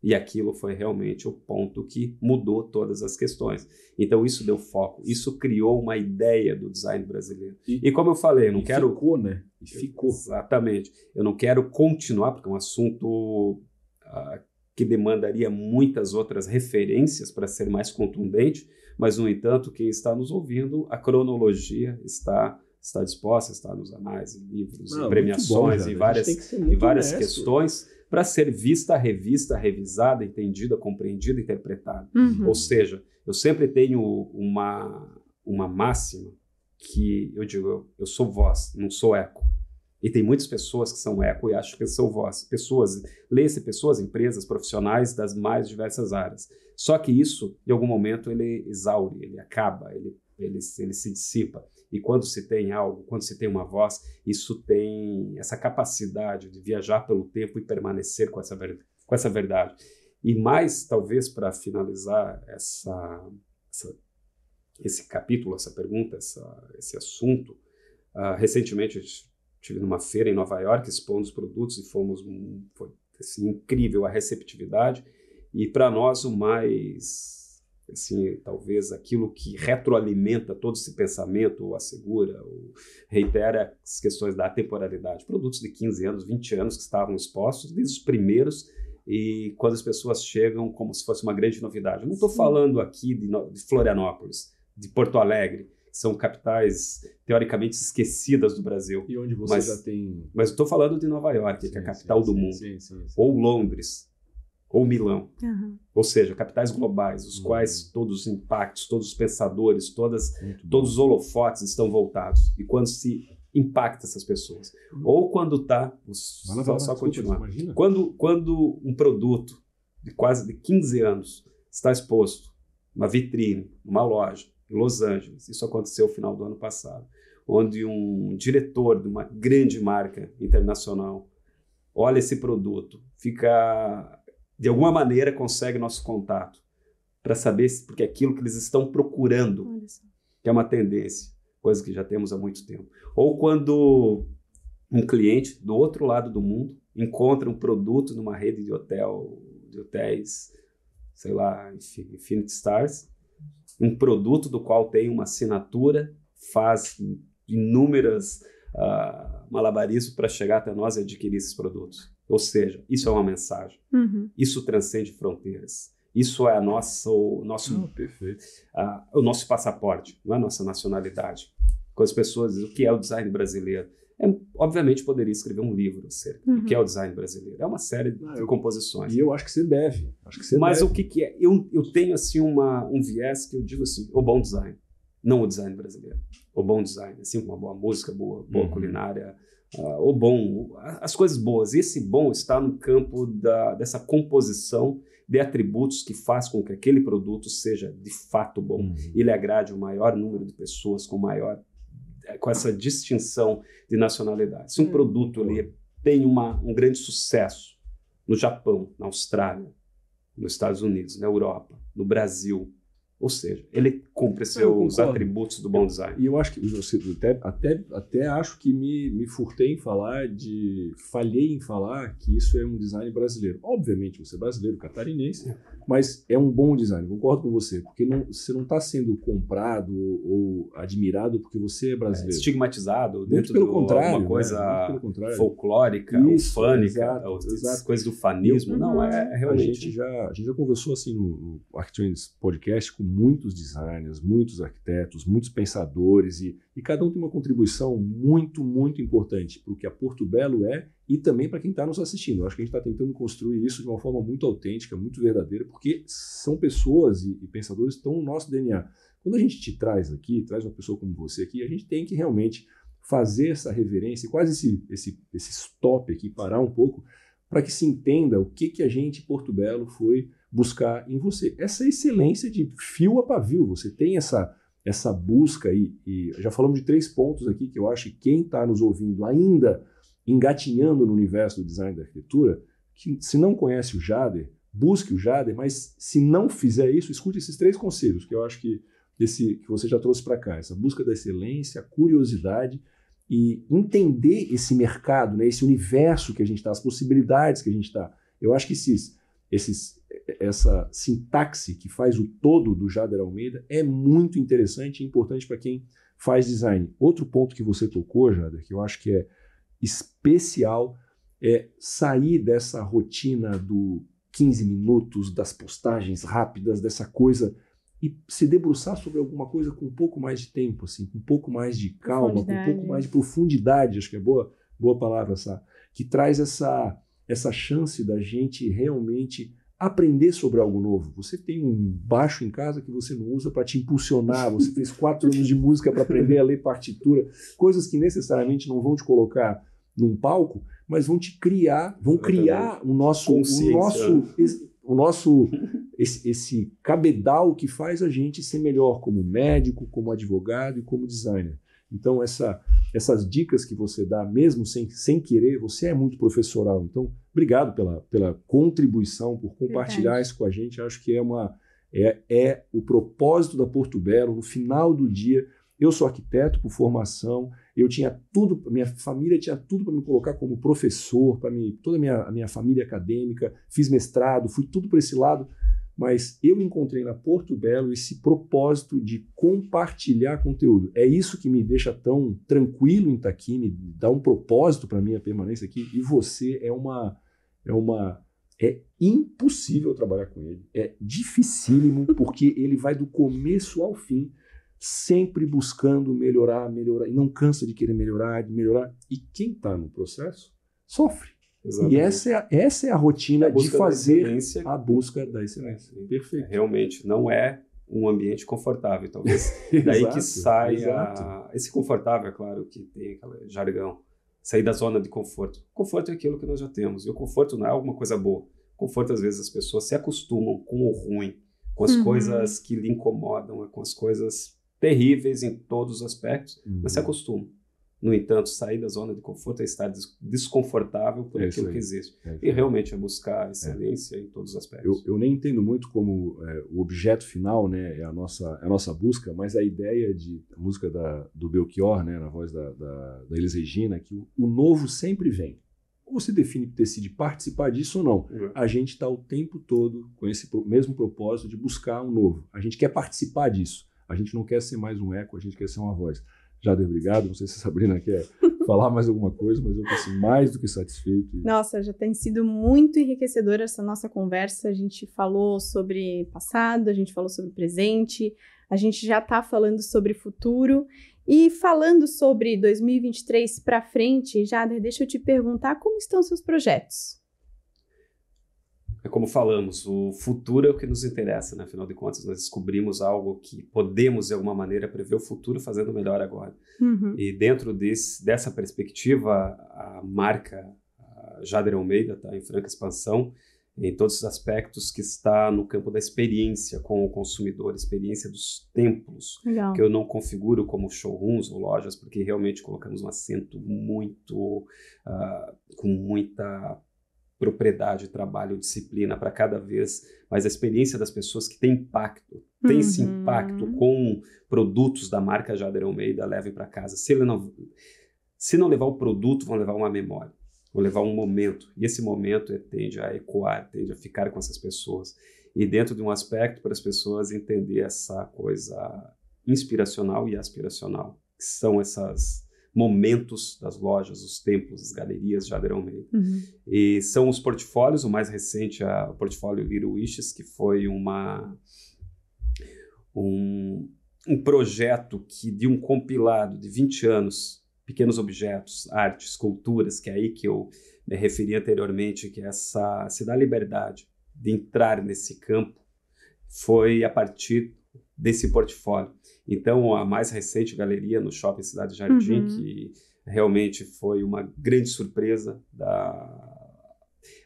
E aquilo foi realmente o ponto que mudou todas as questões. Então isso deu foco, isso criou uma ideia do design brasileiro. E, e como eu falei, eu não quero ficou, né? E ficou. Exatamente. Eu não quero continuar porque é um assunto uh, que demandaria muitas outras referências para ser mais contundente, mas, no entanto, quem está nos ouvindo, a cronologia está está disposta, está nos anais, em livros, Não, em premiações, bom, em várias, em várias questões, para ser vista, revista, revisada, entendida, compreendida, interpretada. Uhum. Ou seja, eu sempre tenho uma, uma máxima que eu digo, eu, eu sou voz, não sou eco. E tem muitas pessoas que são eco e acham que são voz. Pessoas, lê-se pessoas, empresas, profissionais das mais diversas áreas. Só que isso, em algum momento, ele exaure, ele acaba, ele, ele, ele se dissipa. E quando se tem algo, quando se tem uma voz, isso tem essa capacidade de viajar pelo tempo e permanecer com essa, com essa verdade. E mais, talvez, para finalizar essa, essa, esse capítulo, essa pergunta, essa, esse assunto, uh, recentemente eu estive numa feira em Nova York expondo os produtos e fomos foi assim, incrível a receptividade. E para nós o mais assim talvez aquilo que retroalimenta todo esse pensamento ou assegura ou reitera as questões da temporalidade. Produtos de 15 anos 20 anos que estavam expostos desde os primeiros e quando as pessoas chegam como se fosse uma grande novidade. Eu não estou falando aqui de, de, Florianópolis, de Porto Alegre, são capitais teoricamente esquecidas do Brasil. E onde você mas, já tem. Mas estou falando de Nova York, sim, que é a capital sim, do mundo. Sim, ou Londres, ou Milão. Uhum. Ou seja, capitais globais, os uhum. quais todos os impactos, todos os pensadores, todas, todos os holofotes estão voltados. E quando se impacta essas pessoas. Uhum. Ou quando está. Só, só, continuar. Quando, quando um produto de quase de 15 anos está exposto numa vitrine, numa loja, em Los Angeles, isso aconteceu no final do ano passado, onde um diretor de uma grande marca internacional olha esse produto, fica. de alguma maneira consegue nosso contato para saber se, porque é aquilo que eles estão procurando, que é uma tendência coisa que já temos há muito tempo. Ou quando um cliente do outro lado do mundo encontra um produto numa rede de hotel, de hotéis, sei lá, Infinity Stars, um produto do qual tem uma assinatura, faz inúmeras uh, malabarismos para chegar até nós e adquirir esses produtos. Ou seja, isso é uma mensagem. Uhum. Isso transcende fronteiras. Isso é a nossa, o nosso, oh, perfeito. Uh, o nosso passaporte, não é a nossa nacionalidade. Com as pessoas o que é o design brasileiro. É, obviamente poderia escrever um livro acerca uhum. do que é o design brasileiro. É uma série de eu, composições. E eu acho que você deve. Acho que você Mas deve. o que, que é? Eu, eu tenho assim uma, um viés que eu digo assim, o bom design, não o design brasileiro. O bom design, assim como uma boa música, boa, boa uhum. culinária, uh, o bom, as coisas boas. Esse bom está no campo da, dessa composição de atributos que faz com que aquele produto seja de fato bom. Uhum. Ele agrade o maior número de pessoas com maior com essa distinção de nacionalidade. Se um uhum. produto ali tem uma, um grande sucesso no Japão, na Austrália, nos Estados Unidos, na Europa, no Brasil, ou seja, ele cumpre seus atributos do bom design. E eu acho que você até, até, até acho que me, me furtei em falar de. falhei em falar que isso é um design brasileiro. Obviamente, você é brasileiro, catarinense, mas é um bom design, concordo com você, porque não, você não está sendo comprado ou admirado porque você é brasileiro. É, estigmatizado dentro pelo de contrário, uma coisa né? folclórica, isso, exato, exato. coisas do fanismo. não, é, é, realmente. A gente, já, a gente já conversou assim no, no Arctrends Podcast com muitos designers, muitos arquitetos, muitos pensadores, e, e cada um tem uma contribuição muito, muito importante para o que a Porto Belo é e também para quem está nos assistindo. Eu acho que a gente está tentando construir isso de uma forma muito autêntica, muito verdadeira, porque são pessoas e, e pensadores que estão no nosso DNA. Quando a gente te traz aqui, traz uma pessoa como você aqui, a gente tem que realmente fazer essa reverência, quase esse, esse, esse stop aqui, parar um pouco, para que se entenda o que, que a gente, Porto Belo, foi buscar em você. Essa excelência de fio a pavio, você tem essa, essa busca aí, e já falamos de três pontos aqui que eu acho que quem está nos ouvindo ainda engatinhando no universo do design da arquitetura, que se não conhece o Jader, busque o Jader, mas se não fizer isso, escute esses três conselhos que eu acho que, esse, que você já trouxe para cá, essa busca da excelência, a curiosidade e entender esse mercado, né, esse universo que a gente está, as possibilidades que a gente está. Eu acho que esses, esses essa sintaxe que faz o todo do Jader Almeida é muito interessante e importante para quem faz design. Outro ponto que você tocou, Jader, que eu acho que é especial, é sair dessa rotina do 15 minutos, das postagens rápidas, dessa coisa e se debruçar sobre alguma coisa com um pouco mais de tempo, assim, com um pouco mais de calma, com um pouco mais de profundidade, acho que é boa, boa palavra essa, que traz essa essa chance da gente realmente aprender sobre algo novo. Você tem um baixo em casa que você não usa para te impulsionar, você fez quatro anos de música para aprender a ler partitura, coisas que necessariamente não vão te colocar num palco, mas vão te criar, vão criar o nosso, o nosso, o nosso esse, esse cabedal que faz a gente ser melhor como médico, como advogado e como designer. Então, essa, essas dicas que você dá, mesmo sem, sem querer, você é muito professoral. Então, obrigado pela, pela contribuição, por compartilhar Verdade. isso com a gente. Acho que é, uma, é, é o propósito da Porto Belo, no final do dia. Eu sou arquiteto por formação, eu tinha tudo, minha família tinha tudo para me colocar como professor, para mim, toda a minha, a minha família acadêmica, fiz mestrado, fui tudo para esse lado mas eu encontrei na Porto Belo esse propósito de compartilhar conteúdo. É isso que me deixa tão tranquilo em estar aqui, me dá um propósito para minha permanência aqui. E você é uma é uma é impossível trabalhar com ele. É dificílimo porque ele vai do começo ao fim sempre buscando melhorar, melhorar e não cansa de querer melhorar, de melhorar. E quem está no processo sofre. Exatamente. E essa é, a, essa é a rotina a de fazer a busca da excelência. É, Perfeito. Realmente, não é um ambiente confortável, talvez. *laughs* Daí exato, que saia. Esse confortável, é claro, que tem aquele jargão. Sair da zona de conforto. Conforto é aquilo que nós já temos. E o conforto não é alguma coisa boa. Conforto, às vezes, as pessoas se acostumam com o ruim, com as uhum. coisas que lhe incomodam, com as coisas terríveis em todos os aspectos, uhum. mas se acostumam. No entanto, sair da zona de conforto é estar desconfortável por é aquilo que existe. É e realmente é buscar excelência é. em todos os aspectos. Eu, eu nem entendo muito como é, o objeto final né, é, a nossa, é a nossa busca, mas a ideia de a música da, do Belchior, né, na voz da, da, da Elis Regina, que o, o novo sempre vem. Ou você define, decide participar disso ou não. Uhum. A gente está o tempo todo com esse mesmo propósito de buscar um novo. A gente quer participar disso. A gente não quer ser mais um eco, a gente quer ser uma voz. Jader, obrigado. Não sei se a Sabrina quer *laughs* falar mais alguma coisa, mas eu estou assim, mais do que satisfeito. Nossa, já tem sido muito enriquecedora essa nossa conversa. A gente falou sobre passado, a gente falou sobre presente, a gente já está falando sobre futuro. E falando sobre 2023 para frente, Jader, deixa eu te perguntar como estão seus projetos? É como falamos, o futuro é o que nos interessa, né? afinal de contas, nós descobrimos algo que podemos, de alguma maneira, prever o futuro fazendo melhor agora. Uhum. E dentro desse, dessa perspectiva, a marca a Jader Almeida está em franca expansão em todos os aspectos que está no campo da experiência com o consumidor, experiência dos templos, Legal. que eu não configuro como showrooms ou lojas, porque realmente colocamos um acento muito, uh, com muita propriedade, trabalho, disciplina para cada vez mais a experiência das pessoas que tem impacto, tem uhum. esse impacto com produtos da marca Jader Almeida, levem para casa. Se não se não levar o produto, vão levar uma memória, vão levar um momento. E esse momento tende a ecoar, tende a ficar com essas pessoas. E dentro de um aspecto para as pessoas entender essa coisa inspiracional e aspiracional, que são essas momentos das lojas, os templos, as galerias de Jader Almeida. Uhum. E são os portfólios, o mais recente é o portfólio Little Wishes, que foi uma, um, um projeto que de um compilado de 20 anos, pequenos objetos, arte, esculturas, que é aí que eu me referi anteriormente, que é essa se dá liberdade de entrar nesse campo, foi a partir desse portfólio. Então, a mais recente galeria no Shopping Cidade Jardim, uhum. que realmente foi uma grande surpresa da,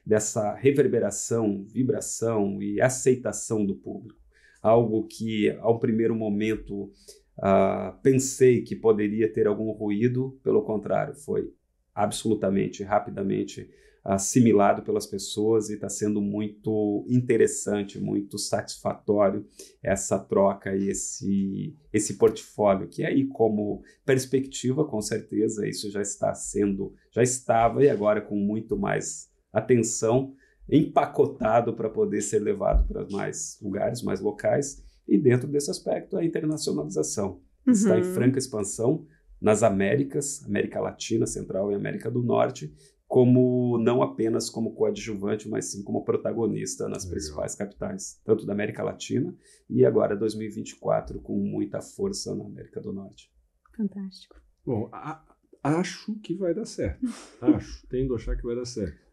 dessa reverberação, vibração e aceitação do público. Algo que, ao primeiro momento, uh, pensei que poderia ter algum ruído, pelo contrário, foi absolutamente, rapidamente assimilado pelas pessoas e está sendo muito interessante, muito satisfatório essa troca e esse, esse portfólio, que aí como perspectiva, com certeza, isso já está sendo, já estava e agora com muito mais atenção, empacotado para poder ser levado para mais lugares, mais locais, e dentro desse aspecto a internacionalização. Uhum. Está em franca expansão nas Américas, América Latina, Central e América do Norte, como não apenas como coadjuvante, mas sim como protagonista nas Legal. principais capitais, tanto da América Latina e agora 2024 com muita força na América do Norte. Fantástico. Bom, a, acho que vai dar certo. *laughs* acho, tendo a achar que vai dar certo.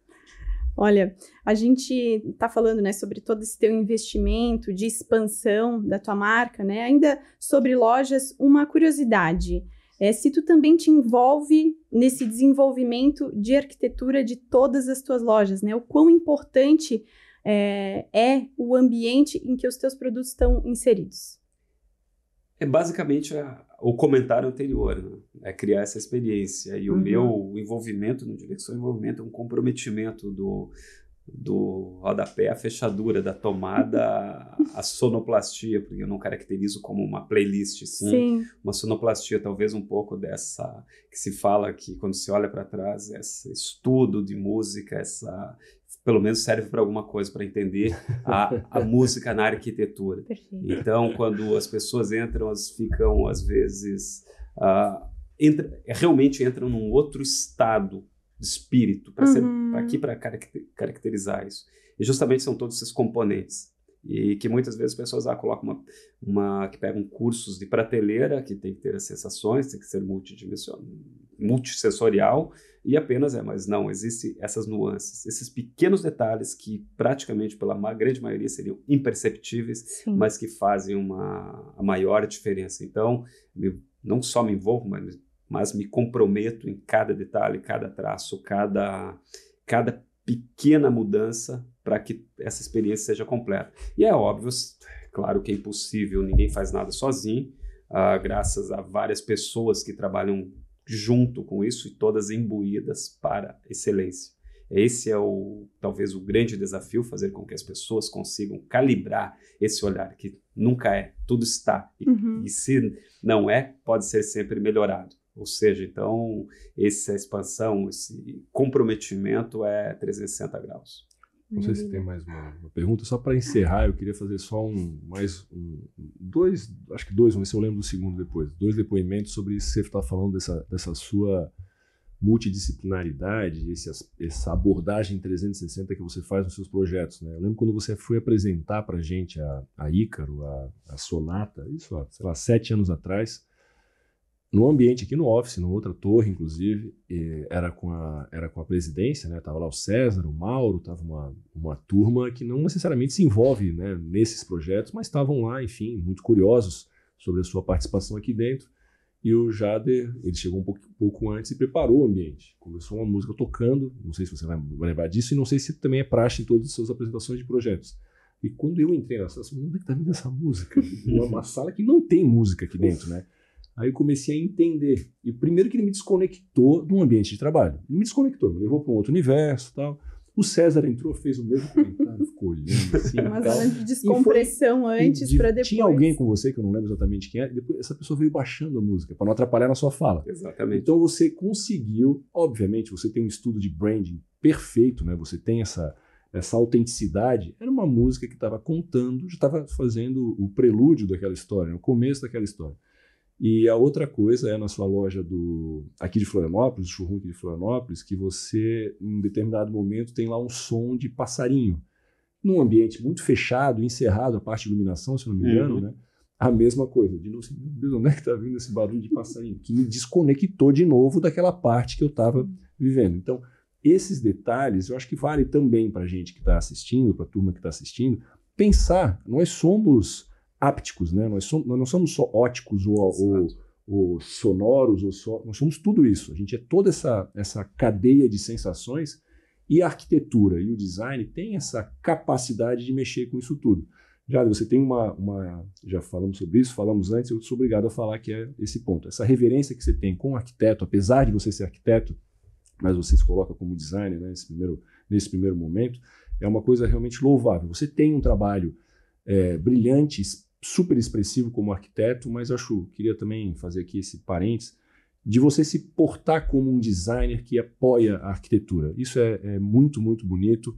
Olha, a gente está falando, né, sobre todo esse teu investimento de expansão da tua marca, né? Ainda sobre lojas, uma curiosidade é, se tu também te envolve nesse desenvolvimento de arquitetura de todas as tuas lojas, né? O quão importante é, é o ambiente em que os teus produtos estão inseridos. É basicamente a, o comentário anterior, né? é criar essa experiência. E o Uhum. meu envolvimento, que só envolvimento, é um comprometimento do, do rodapé, a fechadura da tomada, *laughs* a sonoplastia, porque eu não caracterizo como uma playlist, sim, Sim. uma sonoplastia, talvez um pouco dessa que se fala que quando se olha para trás, esse estudo de música, essa pelo menos serve para alguma coisa, para entender a, a *laughs* música na arquitetura. Perfeito. Então, quando as pessoas entram, elas ficam, às vezes, ah, entra, realmente entram num outro estado de espírito, para Uhum. aqui para caracterizar isso. E justamente são todos esses componentes. E que muitas vezes as pessoas ah, colocam uma, uma. que pegam cursos de prateleira, que tem que ter as sensações, tem que ser multidimensional, multissensorial, e apenas é, mas não, existem essas nuances, esses pequenos detalhes que praticamente pela grande maioria seriam imperceptíveis, Sim. mas que fazem uma a maior diferença. Então, eu não só me envolvo, mas, mas me comprometo em cada detalhe, cada traço, cada, cada pequena mudança para que essa experiência seja completa. E é óbvio, claro que é impossível, ninguém faz nada sozinho, ah, graças a várias pessoas que trabalham junto com isso e todas imbuídas para excelência. Esse é o talvez o grande desafio, fazer com que as pessoas consigam calibrar esse olhar que nunca é, tudo está. E, Uhum. e se não é, pode ser sempre melhorado. Ou seja, então essa expansão, esse comprometimento é 360 graus. Não sei se tem mais uma, uma pergunta. Só para encerrar, eu queria fazer só um, mais um, dois, acho que dois, ver se eu lembro do segundo depois. Dois depoimentos sobre isso que você está falando dessa, dessa sua multidisciplinaridade, esse, essa abordagem 360 que você faz nos seus projetos. Né? Eu lembro quando você foi apresentar para a gente a, a Ícaro, a, a Sonata, isso há, sei lá, sete anos atrás, no ambiente aqui no office, numa outra torre, inclusive, era com a, era com a presidência, né? Tava lá o César, o Mauro, tava uma, uma turma que não necessariamente se envolve né, nesses projetos, mas estavam lá, enfim, muito curiosos sobre a sua participação aqui dentro. E o Jader, ele chegou um pouco, pouco antes e preparou o ambiente. Começou uma música tocando, não sei se você vai lembrar disso, e não sei se também é praxe em todas as suas apresentações de projetos. E quando eu entrei na sala, onde é que tá vindo essa música? *laughs* Uma sala que não tem música aqui dentro, né? Aí eu comecei a entender. E primeiro que ele me desconectou do ambiente de trabalho. Ele me desconectou, me levou para um outro universo tal. O César entrou, fez o mesmo comentário, ficou olhando assim. *laughs* Uma tal. zona de descompressão antes De- para depois. Tinha alguém com você, que eu não lembro exatamente quem é, e depois essa pessoa veio baixando a música, para não atrapalhar na sua fala. Exatamente. Então você conseguiu, obviamente, você tem um estudo de branding perfeito, né? Você tem essa essa autenticidade. Era uma música que estava contando, já estava fazendo o prelúdio daquela história, o começo daquela história. E a outra coisa é na sua loja do aqui de Florianópolis, o showroom aqui de Florianópolis, que você, em determinado momento, tem lá um som de passarinho. Num ambiente muito fechado, encerrado, a parte de iluminação, se não me engano, Uhum. né? A mesma coisa. De novo, meu Deus, onde é que está vindo esse barulho de passarinho? Que me desconectou de novo daquela parte que eu estava vivendo. Então, esses detalhes, eu acho que vale também para a gente que está assistindo, para a turma que está assistindo, pensar. Nós somos ápticos, né? Nós, somos, nós não somos só óticos ou, ou, ou sonoros, ou só, nós somos tudo isso. A gente é toda essa, essa cadeia de sensações e a arquitetura e o design tem essa capacidade de mexer com isso tudo. Já você tem uma, uma. Já falamos sobre isso, falamos antes, eu sou obrigado a falar que é esse ponto. Essa reverência que você tem com o arquiteto, apesar de você ser arquiteto, mas você se coloca como designer né, nesse, primeiro, nesse primeiro momento, é uma coisa realmente louvável. Você tem um trabalho é, brilhante, super expressivo como arquiteto, mas acho, queria também fazer aqui esse parênteses, de você se portar como um designer que apoia a arquitetura. Isso é, é muito, muito bonito.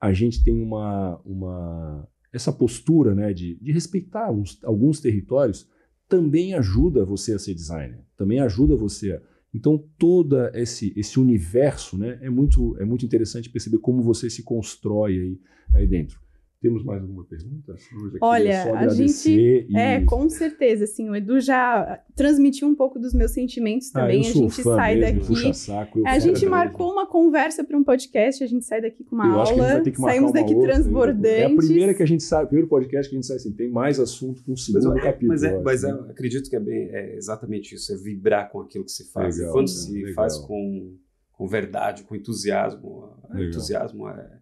A gente tem uma, uma essa postura né, de, de respeitar uns- alguns territórios também ajuda você a ser designer, também ajuda você a então, todo esse, esse universo né, é, muito, é muito interessante perceber como você se constrói aí, aí dentro. Temos mais alguma pergunta? Olha, só a agradecer e- É, com certeza, assim, o Edu já transmitiu um pouco dos meus sentimentos Ah, também. eu a gente fã sai mesmo, daqui. puxa saco, eu A gente mesmo. marcou uma conversa para um podcast, a gente sai daqui com uma Eu acho que a gente aula, vai ter que marcar saímos uma daqui outra, transbordantes. É a primeira que a gente sai, o primeiro podcast que a gente sai assim, tem mais assunto que um Mas, segundo é- capítulo. mas, é, eu mas acho, é- né? acredito que é, bem, é exatamente isso, é vibrar com aquilo que se faz. Legal, e quando né? se Legal. faz com, com verdade, com entusiasmo, Legal. entusiasmo é,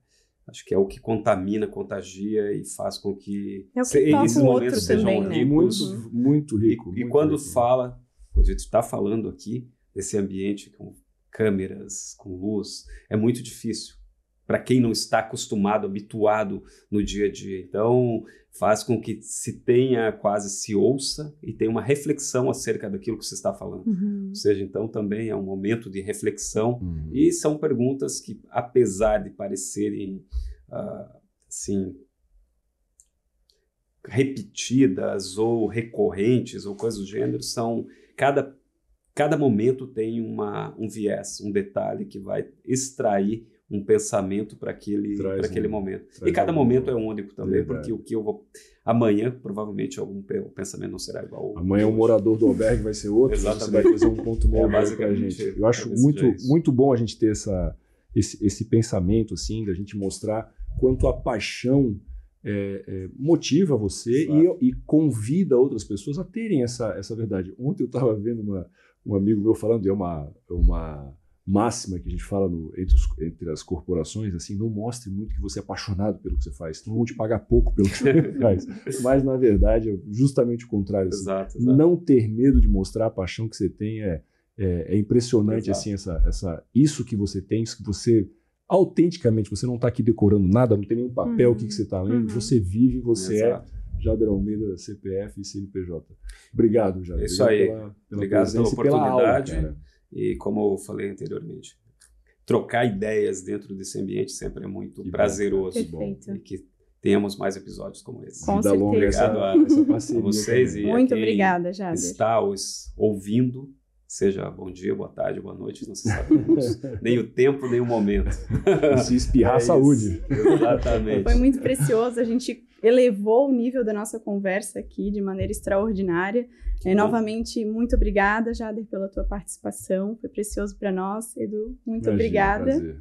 acho que é o que contamina, contagia e faz com que é o que esses momentos sejam também, né? muito, uhum. muito rico. E, muito e quando rico. fala, quando a gente está falando aqui desse ambiente com câmeras, com luz, é muito difícil para quem não está acostumado, habituado no dia a dia. Então, faz com que se tenha quase se ouça e tenha uma reflexão acerca daquilo que você está falando. Uhum. Ou seja, então também é um momento de reflexão Uhum. e são perguntas que, apesar de parecerem uh, assim repetidas ou recorrentes ou coisas do gênero, são cada cada momento tem uma, um viés, um detalhe que vai extrair um pensamento para aquele, Traz aquele um- momento. traz E cada um- momento é único também, Verdade. porque o que eu vou. Amanhã, provavelmente, algum o pensamento não será igual. Amanhã hoje. morador do albergue vai ser outro, você Exatamente. vai trazer um ponto *laughs* novo É, pra basicamente, gente. Eu acho talvez muito, muito bom a gente ter essa, esse, esse pensamento, assim, da gente mostrar quanto a paixão é, é, motiva você e, e convida outras pessoas a terem essa, essa verdade. Ontem eu estava vendo uma, um amigo meu falando, é uma, é uma máxima que a gente fala no- entre, os- entre as corporações, assim, não mostre muito que você é apaixonado pelo que você faz, não vão te pagar pouco pelo que você *laughs* faz. Mas, na verdade, é justamente o contrário. assim. Exato, exato. Não ter medo de mostrar a paixão que você tem é, é, é impressionante, Exato. assim, essa, essa, isso que você tem, isso que você, autenticamente, você não está aqui decorando nada, não tem nenhum papel, o Uhum. que, que você está lendo, Uhum. você vive, você Exato. é Jader Almeida, CPF e CNPJ. Obrigado, Jader. É isso aí. Pela, pela Obrigado pela presença e pela aula, oportunidade. cara. E como eu falei anteriormente, trocar ideias dentro desse ambiente sempre é muito Que prazeroso. bom. Perfeito. E que tenhamos mais episódios como esse. Com Vida longa certeza. essa, essa parceria. *laughs* a vocês e a Muito quem obrigada, Jader. está os ouvindo, seja bom dia, boa tarde, boa noite, não se sabe *laughs* nem o tempo, nem o momento. E se espirrar, *laughs* É isso. saúde. Exatamente. Foi muito precioso, a gente elevou o nível da nossa conversa aqui de maneira extraordinária. É, novamente, muito obrigada, Jader, pela tua participação. Foi precioso para nós. Edu, muito Imagina, obrigada. prazer.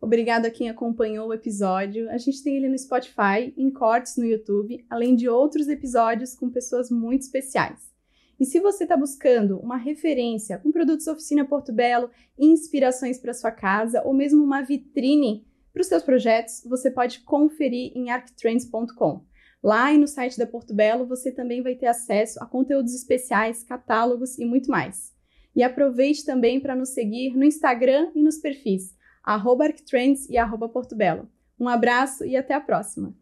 Obrigado a quem acompanhou o episódio. A gente tem ele no Spotify, em cortes no YouTube, além de outros episódios com pessoas muito especiais. E se você está buscando uma referência com produtos Oficina Porto Belo, inspirações para sua casa ou mesmo uma vitrine para os seus projetos, você pode conferir em arctrends.com. Lá e no site da Porto Belo você também vai ter acesso a conteúdos especiais, catálogos e muito mais. E aproveite também para nos seguir no Instagram e nos perfis arctrends e arroba Porto Belo. Um abraço e até a próxima!